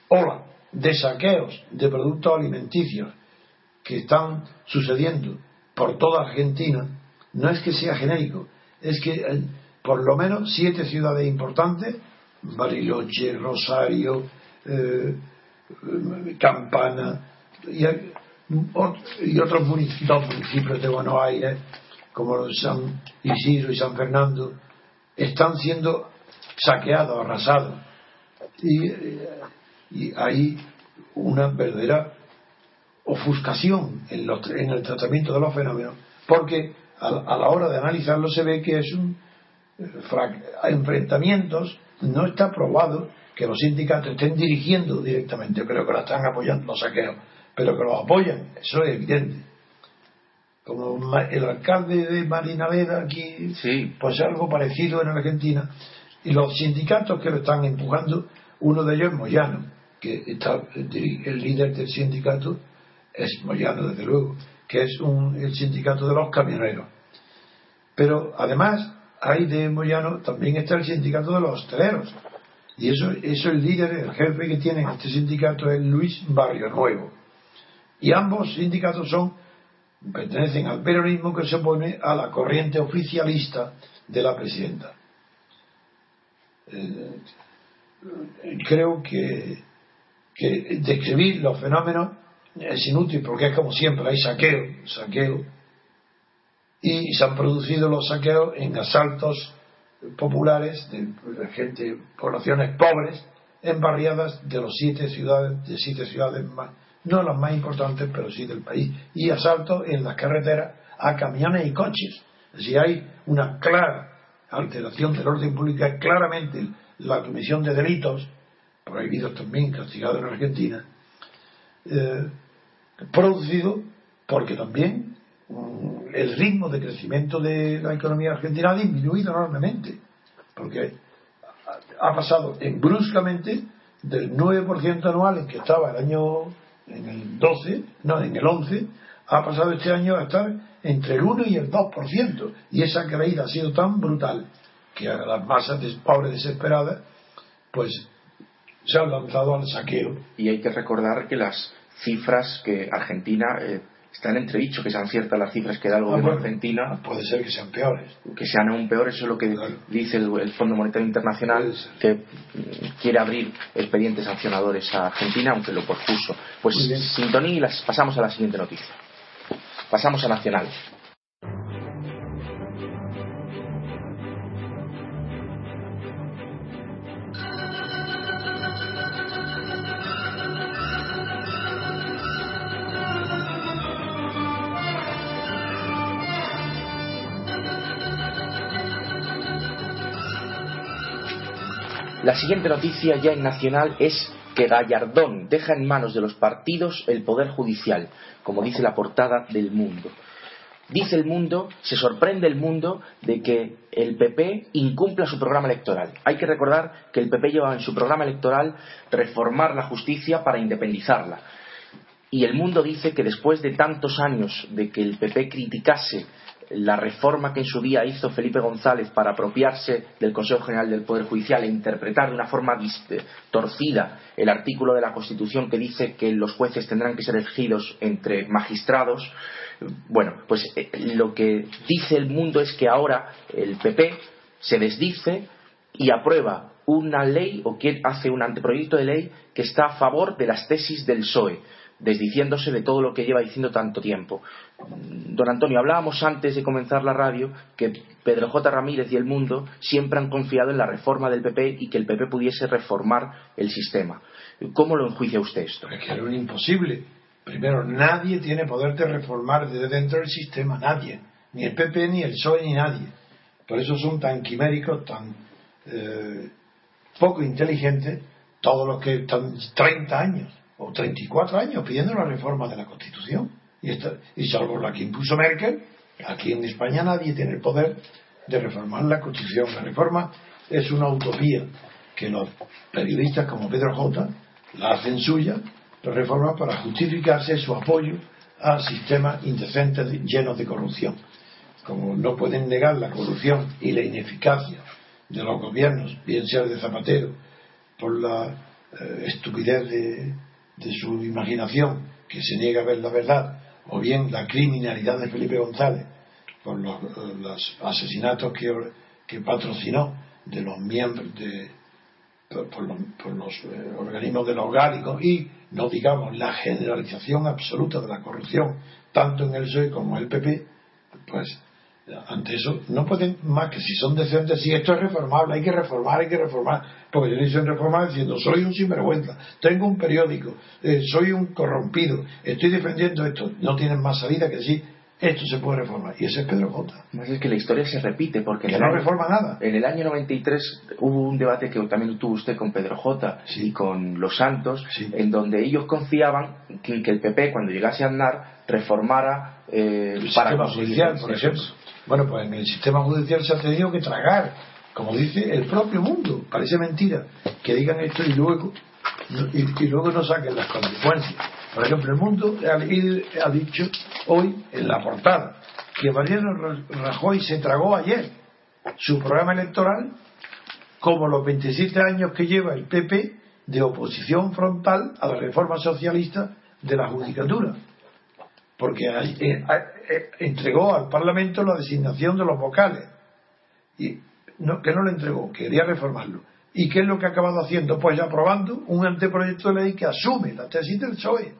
ola de saqueos de productos alimenticios que están sucediendo por toda Argentina, no es que sea genérico, es que por lo menos siete ciudades importantes, Bariloche, Rosario, eh, eh, Campana y, eh, ot- y otros municipios, municipios de Buenos Aires, como San Isidro y San Fernando, están siendo saqueados, arrasados. Y, eh, hay una verdadera ofuscación en, el tratamiento de los fenómenos, porque a, la hora de analizarlo se ve que es un enfrentamientos, no está probado que los sindicatos estén dirigiendo directamente, pero que lo están apoyando los saqueos, pero que los apoyan, eso es evidente. Como el alcalde de Marinavera aquí, sí. pues algo parecido en Argentina, y los sindicatos que lo están empujando, uno de ellos es Moyano, que está el líder del sindicato es Moyano, desde luego, que es un, el sindicato de los camioneros. Pero además, hay de Moyano también está el sindicato de los hosteleros. Y eso, eso el líder, el jefe que tiene este sindicato es Luis Barrio Nuevo. Y ambos sindicatos son, pertenecen al peronismo que se opone a la corriente oficialista de la presidenta. Eh, creo que, que describir los fenómenos es inútil porque es como siempre, hay saqueo, saqueo, y se han producido los saqueos en asaltos populares de, gente, poblaciones pobres, en barriadas de los siete ciudades, de siete ciudades más, no las más importantes, pero sí del país, y asaltos en las carreteras a camiones y coches. Si hay una clara alteración del orden público, es claramente la comisión de delitos, prohibidos también, castigados en Argentina, eh, producido porque también el ritmo de crecimiento de la economía argentina ha disminuido enormemente, porque ha pasado en bruscamente del 9% anual en que estaba el año en el 12, no, en el 11, ha pasado este año a estar entre el 1 y el 2%. Y esa caída ha sido tan brutal que a las masas de pobres desesperadas, pues se han lanzado al saqueo. Y hay que recordar que las cifras que Argentina eh, está en entredicho que sean ciertas las cifras que da el gobierno argentino. Puede ser que sean peores. Que sean aún peores, eso es lo que dice el, Fondo Monetario Internacional, que mm, quiere abrir expedientes sancionadores a Argentina, aunque lo pospuso. Pues sintonía y las pasamos a la siguiente noticia. Pasamos a Nacional. La siguiente noticia ya en Nacional es que Gallardón deja en manos de los partidos el poder judicial, como dice la portada del Mundo. Dice el Mundo, se sorprende el Mundo de que el PP incumpla su programa electoral. Hay que recordar que el PP lleva en su programa electoral reformar la justicia para independizarla. Y el Mundo dice que después de tantos años de que el PP criticase la reforma que en su día hizo Felipe González para apropiarse del Consejo General del Poder Judicial e interpretar de una forma torcida el artículo de la Constitución que dice que los jueces tendrán que ser elegidos entre magistrados, bueno, pues eh, lo que dice el mundo es que ahora el PP se desdice y aprueba una ley o hace un anteproyecto de ley que está a favor de las tesis del PSOE desdiciéndose de todo lo que lleva diciendo tanto tiempo. Don Antonio, hablábamos antes de comenzar la radio que Pedro J. Ramírez y el mundo siempre han confiado en la reforma del PP y que el PP pudiese reformar el sistema. ¿Cómo lo enjuicia usted esto? Es que era un imposible. Primero, nadie tiene poder de reformar desde dentro del sistema, nadie. Ni el PP, ni el PSOE, ni nadie. Por eso son tan quiméricos, tan eh, poco inteligentes, todos los que están 30 años o 34 años pidiendo la reforma de la Constitución. Y, y salvo la que impuso Merkel, aquí en España nadie tiene el poder de reformar la Constitución. La reforma es una utopía que los periodistas como Pedro J. la hacen suya, la reforma para justificarse su apoyo a sistemas indecentes llenos de corrupción. Como no pueden negar la corrupción y la ineficacia de los gobiernos, bien sea de Zapatero, por la eh, estupidez de, de su imaginación, que se niega a ver la verdad, o bien la criminalidad de Felipe González por los, asesinatos que, que, patrocinó de los miembros de por, los, eh, organismos de los gálicos y no digamos la generalización absoluta de la corrupción tanto en el PSOE como en el PP pues ante eso no pueden más que si son decentes, si esto es reformable, hay que reformar, hay que reformar, porque yo dicen reformar diciendo soy un sinvergüenza, tengo un periódico, eh, soy un corrompido, estoy defendiendo esto, no tienen más salida que sí, esto se puede reformar. Y ese es Pedro J. es que la historia se repite porque que no reforma nada. En el año 93 hubo un debate que también tuvo usted con Pedro J. y con Los Santos, en donde ellos confiaban que, que, el PP cuando llegase a andar reformara eh, el para sistema judicial, por ejemplo. Bueno, pues en el sistema judicial se ha tenido que tragar, como dice el propio mundo. Parece mentira que digan esto y luego y, luego no saquen las consecuencias. Por ejemplo, el mundo ha, dicho hoy en la portada que Mariano Rajoy se tragó ayer su programa electoral como los 27 años que lleva el PP de oposición frontal a la reforma socialista de la judicatura. Porque eh, eh, entregó al Parlamento la designación de los vocales. Y no, que no lo entregó, quería reformarlo. ¿Y qué es lo que ha acabado haciendo? Pues aprobando un anteproyecto de ley que asume la tesis del PSOE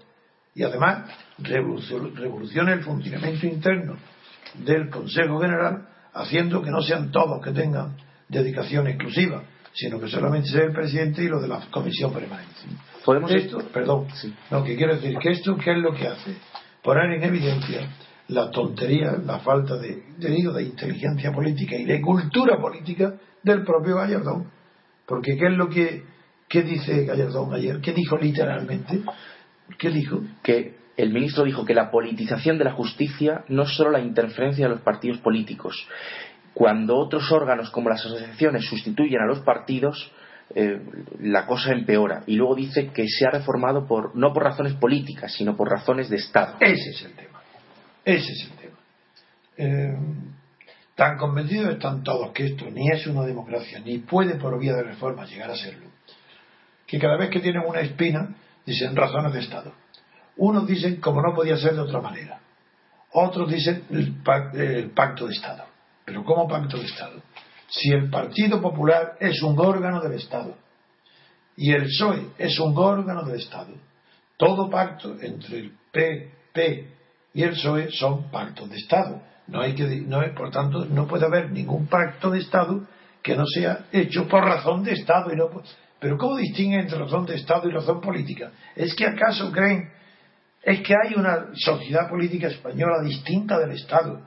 y además revoluciona el funcionamiento interno del Consejo General haciendo que no sean todos que tengan dedicación exclusiva, sino que solamente sea el presidente y lo de la comisión permanente. ¿Podemos esto? Perdón. No, que quiero decir que esto, ¿qué es lo que hace? Poner en evidencia la tontería, la falta de, de, de inteligencia política y de cultura política del propio Gallardón porque ¿qué es lo que qué dice Gallardón ayer? ¿Qué dijo literalmente? ¿Qué dijo? Que el ministro dijo que la politización de la justicia no es solo la interferencia de los partidos políticos. Cuando otros órganos como las asociaciones sustituyen a los partidos, eh, la cosa empeora. Y luego dice que se ha reformado por, no por razones políticas, sino por razones de Estado. Ese es el tema. Ese es el tema. Eh, Tan convencidos están todos que esto ni es una democracia, ni puede por vía de reforma llegar a serlo, que cada vez que tienen una espina dicen razones de Estado. Unos dicen como no podía ser de otra manera. Otros dicen el, pacto de Estado. Pero ¿cómo pacto de Estado? Si el Partido Popular es un órgano del Estado y el PSOE es un órgano del Estado, todo pacto entre el PP y el PSOE son pactos de Estado no hay que, no, por tanto, no puede haber ningún pacto de Estado que no sea hecho por razón de Estado. Y no, pero ¿cómo distinguen entre razón de Estado y razón política? ¿Es que acaso creen, es que hay una sociedad política española distinta del Estado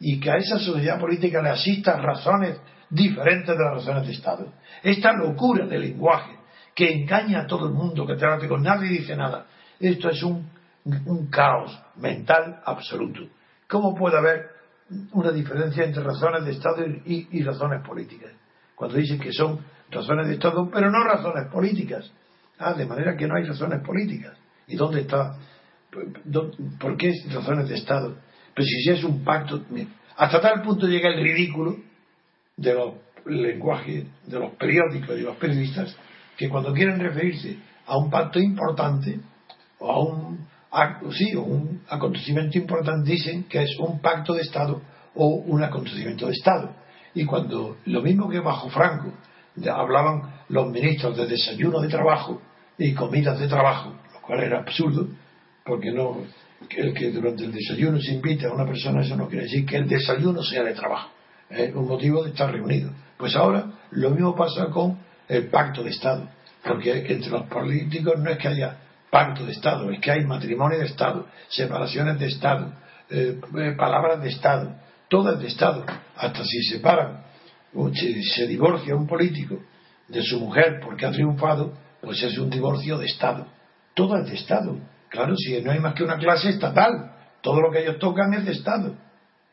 y que a esa sociedad política le asistan razones diferentes de las razones de Estado? Esta locura de lenguaje que engaña a todo el mundo, que trate con nadie dice nada. Esto es un, un caos mental absoluto. ¿Cómo puede haber una diferencia entre razones de Estado y, razones políticas. Cuando dicen que son razones de Estado, pero no razones políticas. Ah, de manera que no hay razones políticas. ¿Y dónde está? ¿Por qué razones de Estado? Pero si es un pacto. Hasta tal punto llega el ridículo de los lenguajes, de los periódicos y los periodistas, que cuando quieren referirse a un pacto importante o a un sí, un acontecimiento importante dicen que es un pacto de Estado o un acontecimiento de Estado. Y cuando lo mismo que bajo Franco hablaban los ministros de desayuno de trabajo y comidas de trabajo, lo cual era absurdo, porque no el que durante el desayuno se invite a una persona, eso no quiere decir que el desayuno sea de trabajo, es un motivo de estar reunido. Pues ahora lo mismo pasa con el pacto de Estado, porque entre los políticos no es que haya pacto de Estado, es que hay matrimonio de Estado, separaciones de Estado, eh, eh, palabras de Estado, todas de Estado, hasta si separan o se, divorcia un político de su mujer porque ha triunfado, pues es un divorcio de Estado, todas de Estado. Claro, si no hay más que una clase estatal, todo lo que ellos tocan es de Estado.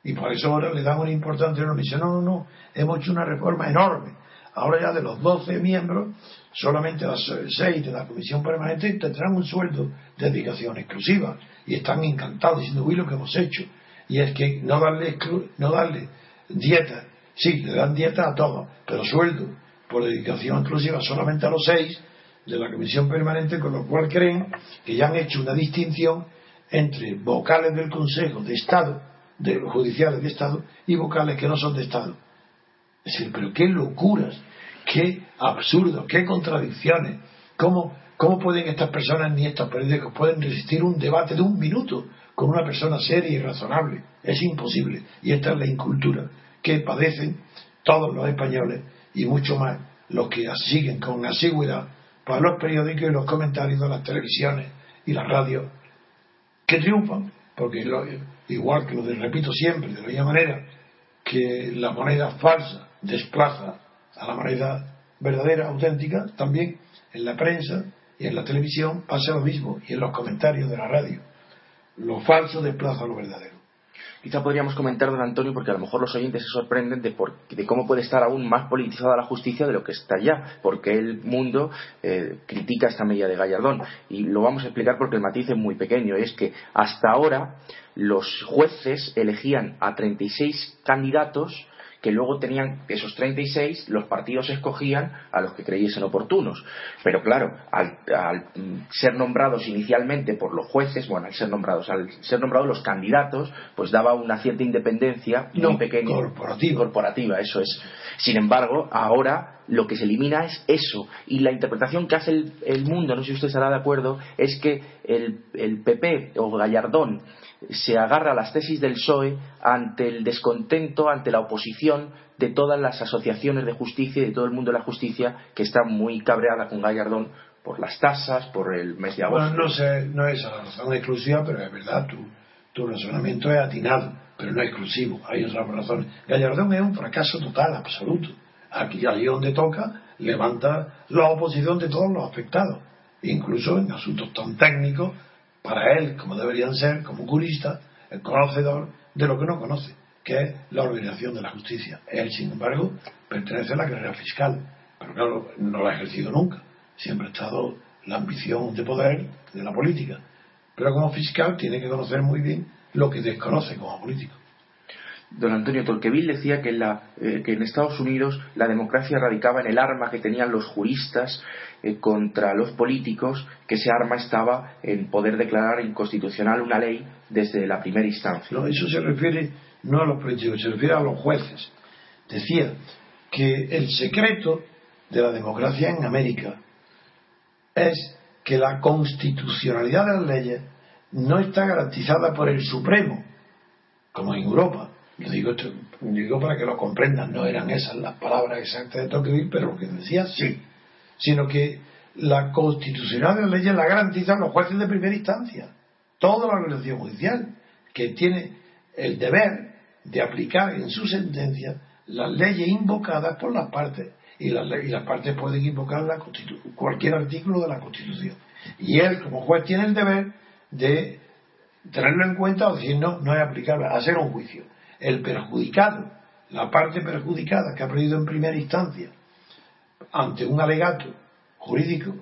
Y por eso ahora le dan una importancia a Dice, no, no, no, hemos hecho una reforma enorme. Ahora ya de los 12 miembros, solamente las seis de la comisión permanente tendrán un sueldo de dedicación exclusiva y están encantados diciendo, uy, lo que hemos hecho. Y es que no darle, no darle dieta, sí, le dan dieta a todos, pero sueldo por dedicación exclusiva solamente a los seis de la comisión permanente, con lo cual creen que ya han hecho una distinción entre vocales del Consejo de Estado, de los judiciales de Estado, y vocales que no son de Estado. Es decir, pero qué locuras qué absurdo, qué contradicciones. ¿Cómo, ¿Cómo pueden estas personas ni estos periódicos pueden resistir un debate de un minuto con una persona seria y razonable? Es imposible. Y esta es la incultura que padecen todos los españoles y mucho más los que siguen con asigüedad para los periódicos y los comentarios de las televisiones y las radios que triunfan, porque igual que lo repito siempre, de la misma manera que la moneda falsa desplaza a la moneda verdadera, auténtica, también en la prensa y en la televisión pasa lo mismo, y en los comentarios de la radio. Lo falso desplaza lo verdadero. Quizá podríamos comentar, don Antonio, porque a lo mejor los oyentes se sorprenden de, de cómo puede estar aún más politizada la justicia de lo que está ya, porque el mundo eh, critica esta medida de Gallardón. Y lo vamos a explicar porque el matiz es muy pequeño. Es que hasta ahora los jueces elegían a 36 candidatos que luego tenían esos 36, los partidos escogían a los que creyesen oportunos. Pero claro, al, ser nombrados inicialmente por los jueces, bueno, al ser nombrados, al ser nombrados los candidatos, pues daba una cierta independencia muy pequeña. Corporativa. Corporativa, eso es. Sin embargo, ahora lo que se elimina es eso. Y la interpretación que hace el, mundo, no sé si usted estará de acuerdo, es que el, el PP o Gallardón se agarra a las tesis del PSOE ante el descontento, ante la oposición de todas las asociaciones de justicia y de todo el mundo de la justicia que está muy cabreada con Gallardón por las tasas, por el mes de agosto. Bueno, no, sé, no es la razón exclusiva, pero es verdad, tu, tu razonamiento es atinado, pero no exclusivo, hay otras razones. Gallardón es un fracaso total, absoluto. Aquí, allí donde toca, levanta la oposición de todos los afectados, incluso en asuntos tan técnicos para él, como deberían ser, como jurista, el conocedor de lo que no conoce, que es la organización de la justicia. Él, sin embargo, pertenece a la carrera fiscal, pero claro, no la ha ejercido nunca. Siempre ha estado la ambición de poder de la política. Pero como fiscal tiene que conocer muy bien lo que desconoce como político. Don Antonio Tolqueville decía que en, eh, que en, Estados Unidos la democracia radicaba en el arma que tenían los juristas eh, contra los políticos, que ese arma estaba en poder declarar inconstitucional una ley desde la primera instancia. No, eso se refiere no a los políticos, se refiere a los jueces. Decía que el secreto de la democracia en América es que la constitucionalidad de las leyes no está garantizada por el Supremo, como en Europa yo digo, digo para que lo comprendan, no eran esas las palabras exactas de Tocqueville, pero lo que decía sí. Sino que la constitucionalidad de las leyes la garantizan los jueces de primera instancia. Toda la organización judicial que tiene el deber de aplicar en su sentencia las leyes invocadas por las partes y las, y las partes pueden invocar la cualquier artículo de la Constitución. Y él, como juez, tiene el deber de tenerlo en cuenta o decir no, no es aplicable, hacer un juicio el perjudicado, la parte perjudicada que ha perdido en primera instancia ante un alegato jurídico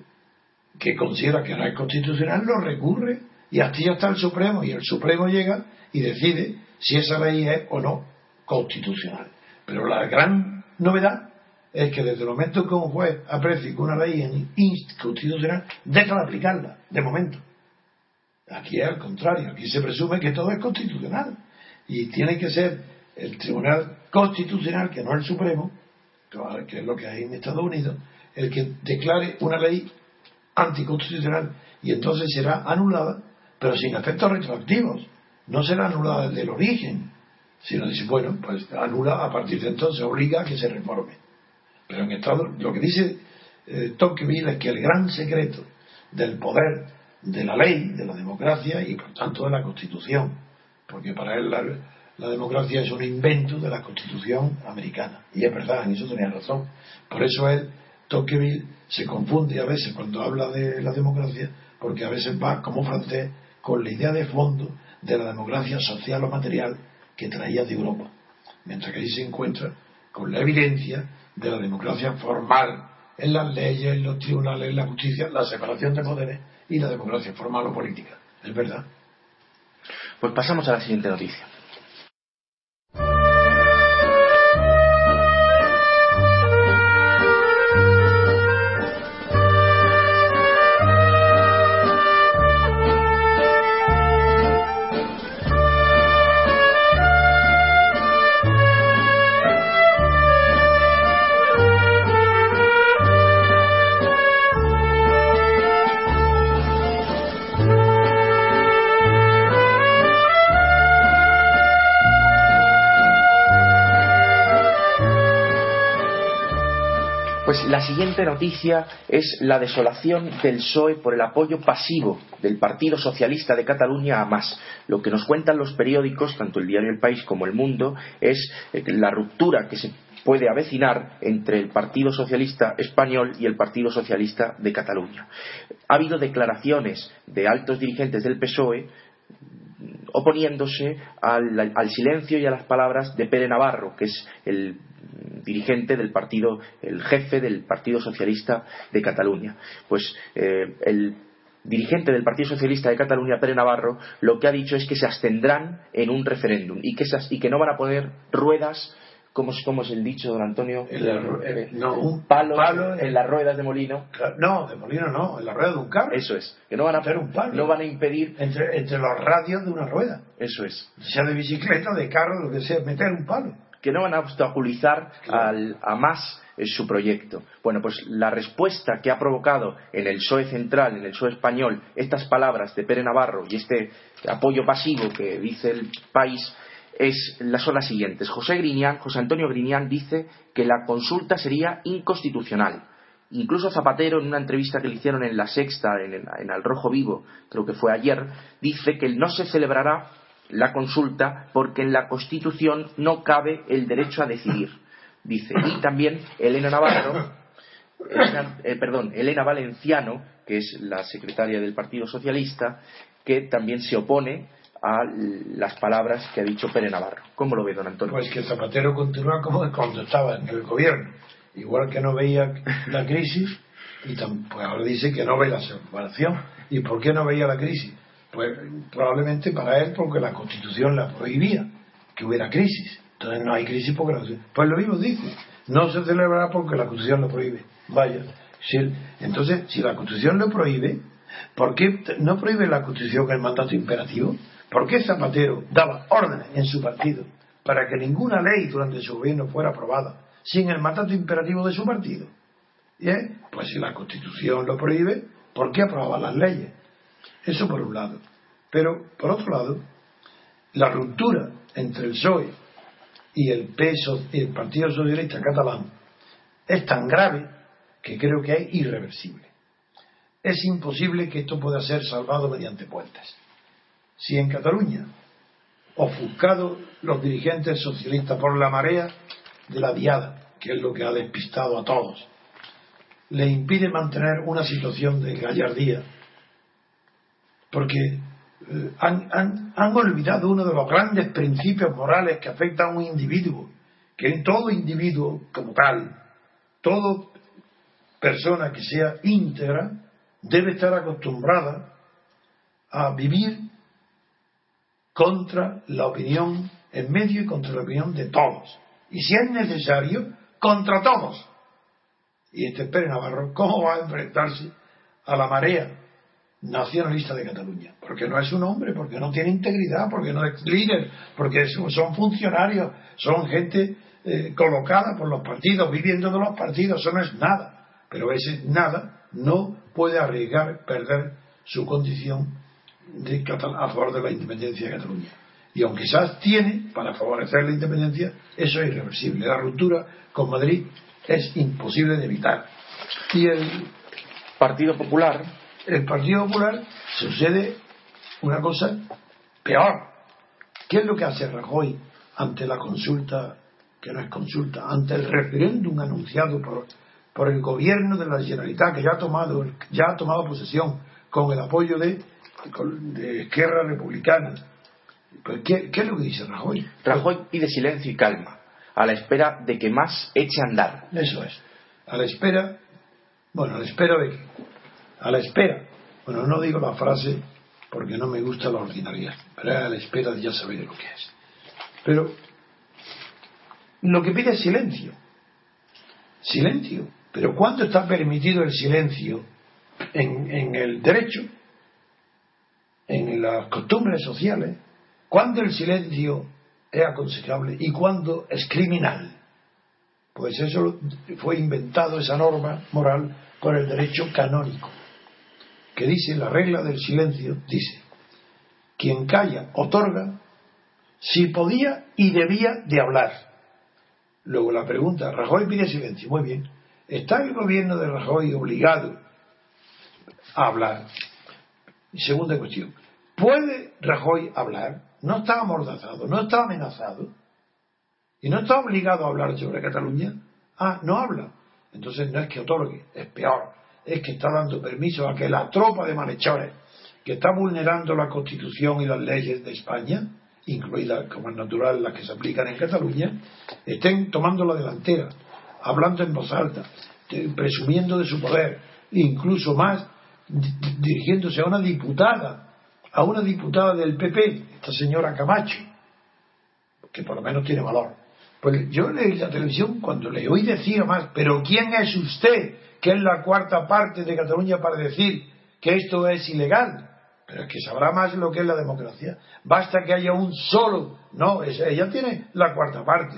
que considera que no es constitucional, lo recurre y así está el Supremo y el Supremo llega y decide si esa ley es o no constitucional. Pero la gran novedad es que desde el momento que un juez aprecie que una ley es inconstitucional, deja de aplicarla, de momento. Aquí es al contrario, aquí se presume que todo es constitucional y tiene que ser el Tribunal Constitucional, que no el Supremo, que es lo que hay en Estados Unidos, el que declare una ley anticonstitucional y entonces será anulada, pero sin efectos retroactivos. No será anulada desde el origen, sino dice, bueno, pues anula a partir de entonces, obliga a que se reforme. Pero en Estados lo que dice eh, Tocqueville es que el gran secreto del poder de la ley, de la democracia y por tanto de la Constitución, porque para él la, democracia es un invento de la Constitución americana. Y es verdad, en eso tenía razón. Por eso él, Tocqueville, se confunde a veces cuando habla de la democracia, porque a veces va como francés con la idea de fondo de la democracia social o material que traía de Europa. Mientras que ahí se encuentra con la evidencia de la democracia formal en las leyes, en los tribunales, en la justicia, la separación de poderes y la democracia formal o política. Es verdad. Pues pasamos a la siguiente noticia. La siguiente noticia es la desolación del PSOE por el apoyo pasivo del Partido Socialista de Cataluña a más. Lo que nos cuentan los periódicos, tanto el diario El País como El Mundo, es eh, la ruptura que se puede avecinar entre el Partido Socialista español y el Partido Socialista de Cataluña. Ha habido declaraciones de altos dirigentes del PSOE oponiéndose al, al, silencio y a las palabras de Pere Navarro, que es el dirigente del partido, el jefe del Partido Socialista de Cataluña. Pues eh, el dirigente del Partido Socialista de Cataluña, Pere Navarro, lo que ha dicho es que se abstendrán en un referéndum y que, y que no van a poner ruedas ¿Cómo es, ¿Cómo es, el dicho, don Antonio? Eh, no, un palo, en, las ruedas de molino. No, de molino no, en la rueda de un carro. Eso es. Que no van a un palo. No van a impedir. Entre, entre los radios de una rueda. Eso es. Sea de bicicleta, de carro, lo que sea, meter un palo. Que no van a obstaculizar al, a más su proyecto. Bueno, pues la respuesta que ha provocado en el PSOE central, en el PSOE español, estas palabras de Pere Navarro y este apoyo pasivo que dice el país es, son las siguientes. José, Grinián, José Antonio Grinián dice que la consulta sería inconstitucional. Incluso Zapatero, en una entrevista que le hicieron en La Sexta, en, en Al Rojo Vivo, creo que fue ayer, dice que no se celebrará la consulta porque en la Constitución no cabe el derecho a decidir. Dice. Y también Elena Navarro, eh, perdón, Elena Valenciano, que es la secretaria del Partido Socialista, que también se opone a las palabras que ha dicho Pere Navarro. ¿Cómo lo ve, don Antonio? Pues que Zapatero continúa como cuando estaba en el gobierno. Igual que no veía la crisis, y pues ahora dice que no ve la separación. ¿Y por qué no veía la crisis? Pues probablemente para él porque la Constitución la prohibía, que hubiera crisis. Entonces no hay crisis porque la Pues lo mismo dice, no se celebrará porque la Constitución lo prohíbe. Vaya. entonces, si la Constitución lo prohíbe, ¿por qué no prohíbe la Constitución el mandato imperativo? ¿Por qué Zapatero daba órdenes en su partido para que ninguna ley durante su gobierno fuera aprobada sin el mandato imperativo de su partido? ¿Bien? Pues si la Constitución lo prohíbe, ¿por qué aprobaba las leyes? Eso por un lado. Pero, por otro lado, la ruptura entre el PSOE y el, peso, y el Partido Socialista Catalán es tan grave que creo que es irreversible. Es imposible que esto pueda ser salvado mediante puentes si en Cataluña, ofuscados los dirigentes socialistas por la marea de la diada, que es lo que ha despistado a todos, le impide mantener una situación de gallardía, porque eh, han, han, olvidado uno de los grandes principios morales que afectan a un individuo, que en todo individuo como tal, toda persona que sea íntegra, debe estar acostumbrada a vivir contra la opinión en medio y contra la opinión de todos. Y si es necesario, contra todos. Y este Pérez Navarro, ¿cómo va a enfrentarse a la marea nacionalista de Cataluña? Porque no es un hombre, porque no tiene integridad, porque no es líder, porque son funcionarios, son gente eh, colocada por los partidos, viviendo de los partidos, eso no es nada. Pero ese nada no puede arriesgar perder su condición de a favor de la independencia de Cataluña. Y aunque se tiene para favorecer la independencia, eso es irreversible. La ruptura con Madrid es imposible de evitar. Y el Partido Popular. El Partido Popular sucede una cosa peor. ¿Qué es lo que hace Rajoy ante la consulta, que no es consulta, ante el referéndum anunciado por, por el gobierno de la Generalitat, que ya ha tomado, ya ha tomado posesión con el apoyo de de Esquerra Republicana. Pues, ¿Qué, es lo que dice Rajoy? Rajoy pide silencio y calma, a la espera de que más eche a andar. Eso es. A la espera, bueno, a la espera de que, a la espera, bueno, no digo la frase porque no me gusta la ordinariedad, pero a la espera de ya saber lo que es. Pero lo que pide es silencio. Silencio. Pero ¿cuándo está permitido el silencio en, en el derecho? en las costumbres sociales, cuando el silencio es aconsejable y cuando es criminal. Pues eso fue inventado, esa norma moral, por el derecho canónico, que dice, la regla del silencio, dice, quien calla otorga si podía y debía de hablar. Luego la pregunta, Rajoy pide silencio, muy bien. ¿Está el gobierno de Rajoy obligado a hablar? Segunda cuestión. ¿Puede Rajoy hablar? No está amordazado, no está amenazado. Y no está obligado a hablar sobre Cataluña. Ah, no habla. Entonces no es que otorgue, es peor. Es que está dando permiso a que la tropa de malhechores que está vulnerando la Constitución y las leyes de España, incluidas, como es natural, las que se aplican en Cataluña, estén tomando la delantera, hablando en voz alta, presumiendo de su poder, incluso más dirigiéndose a una diputada, a una diputada del PP, esta señora Camacho, que por lo menos tiene valor. Pues yo leí la televisión cuando le oí decir más, pero ¿quién es usted, que es la cuarta parte de Cataluña, para decir que esto es ilegal? Pero es que sabrá más lo que es la democracia. Basta que haya un solo, no, ella tiene la cuarta parte,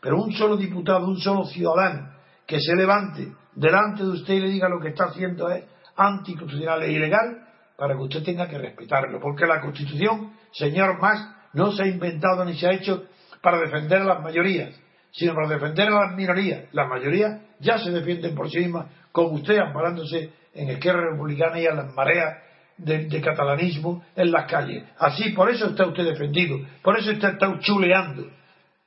pero un solo diputado, un solo ciudadano que se levante delante de usted y le diga lo que está haciendo es anticonstitucional e ilegal, para que usted tenga que respetarlo. Porque la Constitución, señor Más, no se ha inventado ni se ha hecho para defender a las mayorías, sino para defender a las minorías. Las mayorías ya se defienden por sí mismas, como usted amparándose en Esquerra Republicana y a las mareas de, catalanismo en las calles. Así, por eso está usted defendido, por eso usted está chuleando,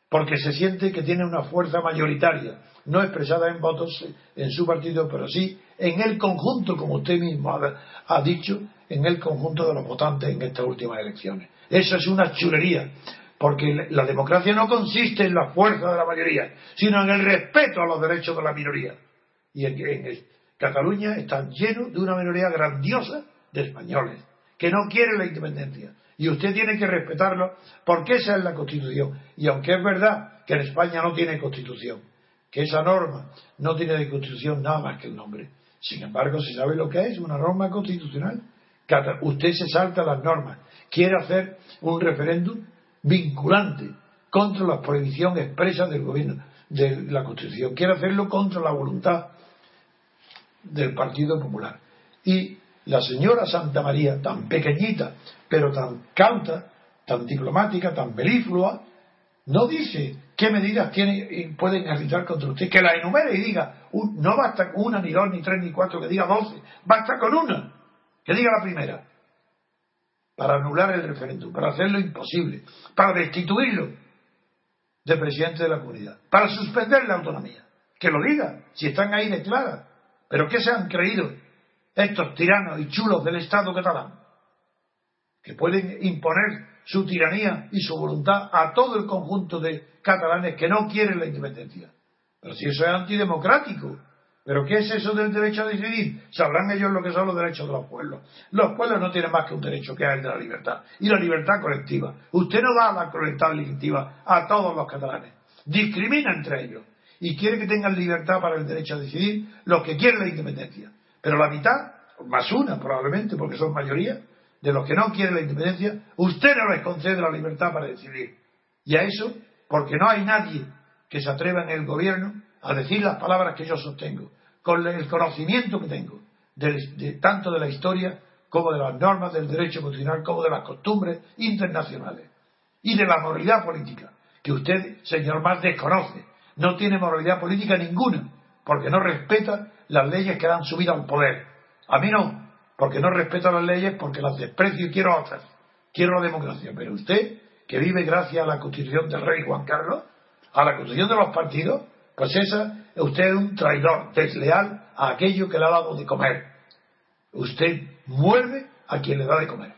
porque se siente que tiene una fuerza mayoritaria, no expresada en votos en su partido, pero sí en el conjunto, como usted mismo ha, ha dicho, en el conjunto de los votantes en estas últimas elecciones. Eso es una chulería, porque la democracia no consiste en la fuerza de la mayoría, sino en el respeto a los derechos de la minoría. Y en, Cataluña está lleno de una minoría grandiosa de españoles que no quieren la independencia. Y usted tiene que respetarlo porque esa es la Constitución. Y aunque es verdad que en España no tiene Constitución, que esa norma no tiene de Constitución nada más que el nombre, sin embargo se sabe lo que es una norma constitucional. Usted se salta las normas, quiere hacer un referéndum vinculante contra la prohibición expresa del gobierno, de la Constitución. Quiere hacerlo contra la voluntad del Partido Popular. Y la señora Santa María, tan pequeñita, pero tan cauta, tan diplomática, tan belíflua, no dice qué medidas tiene, pueden ejercitar contra usted, que la enumere y diga, no basta con una, ni dos, ni tres, ni cuatro, que diga doce, basta con una, que diga la primera para anular el referéndum, para hacerlo imposible, para destituirlo de presidente de la comunidad, para suspender la autonomía. Que lo diga, si están ahí declara. Pero ¿qué se han creído estos tiranos y chulos del Estado catalán? Que pueden imponer su tiranía y su voluntad a todo el conjunto de catalanes que no quieren la independencia. Pero si eso es antidemocrático, ¿Pero qué es eso del derecho a decidir? Sabrán ellos lo que son los derechos de los pueblos. Los pueblos no tienen más que un derecho, que es el de la libertad. Y la libertad colectiva. Usted no da la libertad colectiva a todos los catalanes. Discrimina entre ellos. Y quiere que tengan libertad para el derecho a decidir los que quieren la independencia. Pero la mitad, más una probablemente, porque son mayoría, de los que no quieren la independencia, usted no les concede la libertad para decidir. Y a eso, porque no hay nadie que se atreva en el gobierno a decir las palabras que yo sostengo, con el conocimiento que tengo, de, tanto de la historia como de las normas del derecho constitucional, como de las costumbres internacionales y de la moralidad política, que usted, señor Más, desconoce. No tiene moralidad política ninguna, porque no respeta las leyes que dan su vida al poder. A mí no, porque no respeto las leyes, porque las desprecio y quiero otras. Quiero la democracia. Pero usted, que vive gracias a la constitución del rey Juan Carlos, a la constitución de los partidos, pues esa, usted es un traidor, desleal a aquello que le ha dado de comer. Usted muerde a quien le da de comer.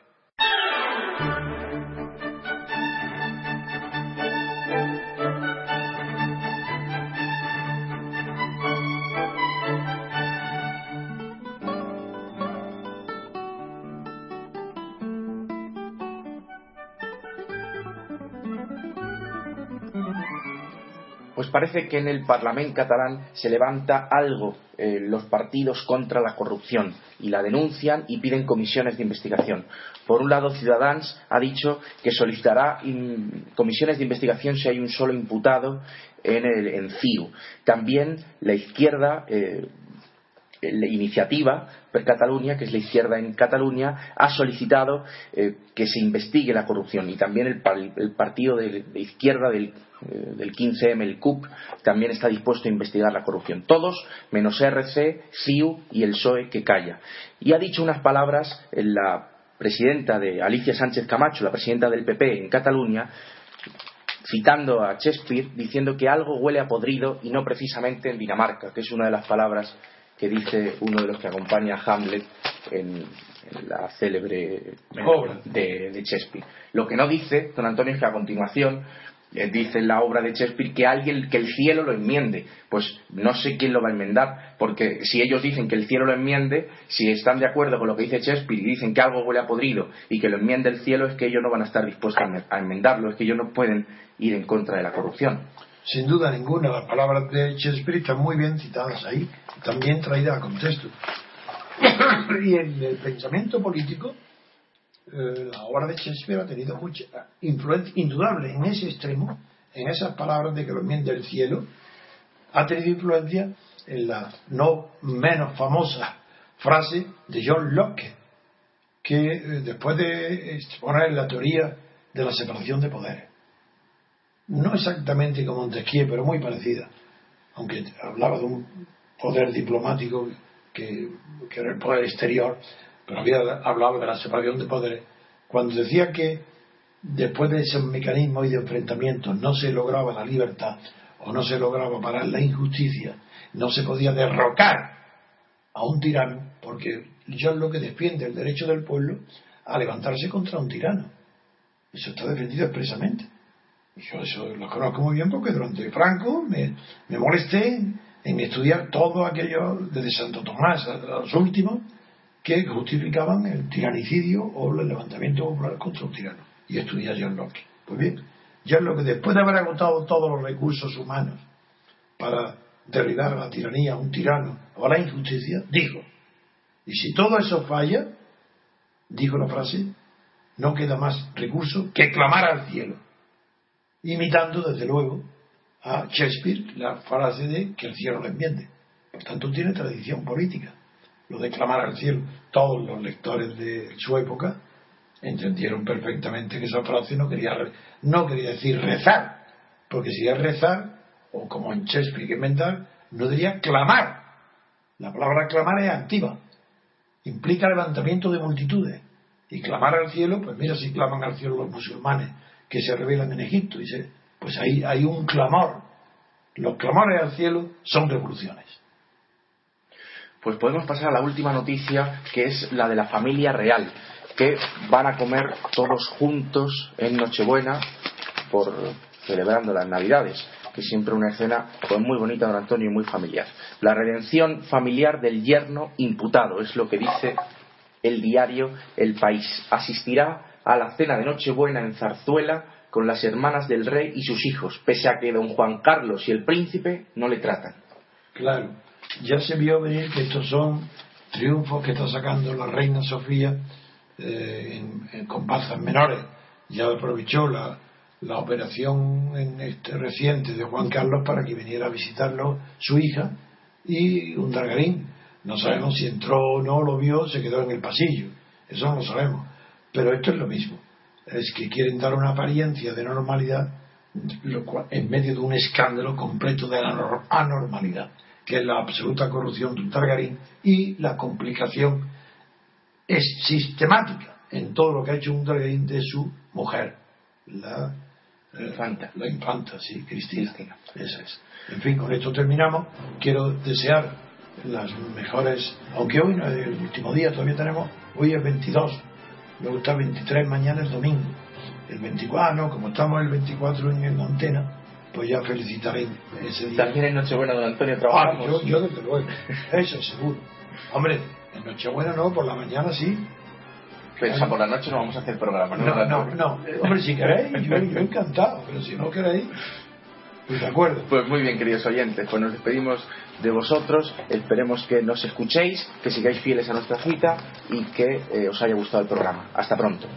Pues parece que en el Parlamento catalán se levanta algo eh, los partidos contra la corrupción y la denuncian y piden comisiones de investigación. Por un lado, Ciudadanos ha dicho que solicitará comisiones de investigación si hay un solo imputado en, el, en CIU. También la izquierda, eh, la iniciativa per Cataluña, que es la izquierda en Cataluña, ha solicitado eh, que se investigue la corrupción y también el, partido de, izquierda del, 15M, eh, el CUP, también está dispuesto a investigar la corrupción. Todos, menos RC, SIU y el PSOE que calla. Y ha dicho unas palabras en la presidenta de Alicia Sánchez Camacho, la presidenta del PP en Cataluña, citando a Shakespeare, diciendo que algo huele a podrido y no precisamente en Dinamarca, que es una de las palabras que dice uno de los que acompaña a Hamlet en, la célebre obra de, de, Shakespeare. Lo que no dice don Antonio es que a continuación eh, dice en la obra de Shakespeare que alguien que el cielo lo enmiende. Pues no sé quién lo va a enmendar, porque si ellos dicen que el cielo lo enmiende, si están de acuerdo con lo que dice Shakespeare y dicen que algo huele a podrido y que lo enmiende el cielo, es que ellos no van a estar dispuestos a enmendarlo, es que ellos no pueden ir en contra de la corrupción sin duda ninguna, las palabras de Shakespeare están muy bien citadas ahí, también traídas a contexto. y en el pensamiento político, eh, la obra de Shakespeare ha tenido mucha influencia indudable en ese extremo, en esas palabras de que lo enmienda el cielo, ha tenido influencia en la no menos famosa frase de John Locke, que eh, después de exponer la teoría de la separación de poderes, no exactamente como Montesquieu, pero muy parecida, aunque hablaba de un poder diplomático que, era el poder exterior, pero había hablado de la separación de poderes, cuando decía que después de ese mecanismo y de enfrentamiento no se lograba la libertad o no se lograba parar la injusticia, no se podía derrocar a un tirano, porque yo es lo que defiende el derecho del pueblo a levantarse contra un tirano. Eso está defendido expresamente. Yo eso lo conozco muy bien porque durante Franco me, molesté en estudiar todo aquello desde Santo Tomás a los últimos que justificaban el tiranicidio o el levantamiento popular contra un tirano. Y estudié a John Locke. Pues bien, John Locke, después de haber agotado todos los recursos humanos para derribar a la tiranía, a un tirano o a la injusticia, dijo, y si todo eso falla, dijo la frase, no queda más recurso que clamar al cielo imitando desde luego a Shakespeare la frase de que el cielo lo enmiende. Por tanto, tiene tradición política. Lo de clamar al cielo, todos los lectores de su época entendieron perfectamente que esa frase no quería, no quería decir rezar, porque si es rezar, o como en Shakespeare que inventar, no diría clamar. La palabra clamar es activa, implica levantamiento de multitudes. Y clamar al cielo, pues mira si claman al cielo los musulmanes que se revelan en Egipto. Dice, pues ahí hay un clamor. Los clamores al cielo son revoluciones. Pues podemos pasar a la última noticia, que es la de la familia real, que van a comer todos juntos en Nochebuena por celebrando las Navidades, que es siempre una escena pues, muy bonita, don Antonio, y muy familiar. La redención familiar del yerno imputado, es lo que dice el diario El País. Asistirá a la cena de Nochebuena en Zarzuela con las hermanas del rey y sus hijos, pese a que don Juan Carlos y el príncipe no le tratan. Claro, ya se vio venir que estos son triunfos que está sacando la reina Sofía eh, en, en, menores. Ya aprovechó la, la operación en este reciente de Juan Carlos para que viniera a visitarlo su hija y un dargarín. No sabemos si entró o no, lo vio, se quedó en el pasillo. Eso no lo sabemos. Pero esto es lo mismo. Es que quieren dar una apariencia de normalidad en medio de un escándalo completo de la anormalidad, que es la absoluta corrupción de un Targarín y la complicación es sistemática en todo lo que ha hecho un Targarín de su mujer, la eh, infanta. La infanta, sí, Cristina. Esa es. En fin, con esto terminamos. Quiero desear las mejores, aunque hoy no es el último día, todavía tenemos, hoy es 22 me gusta el 23, mañana es domingo. El 24, ah, no, como estamos el 24 en, antena, pues ya felicitaré ese día. También en Nochebuena, don Antonio, ah, trabajamos. yo, desde luego, eso seguro. Hombre, en Nochebuena no, por la mañana sí. Pero por la noche no vamos a hacer programa, ¿no? No, no, Hombre, si queréis, yo, yo encantado, pero si no queréis, pues de acuerdo. Pues muy bien, queridos oyentes, pues nos despedimos de vosotros. Esperemos que nos escuchéis, que sigáis fieles a nuestra cita y que eh, os haya gustado el programa. Hasta pronto.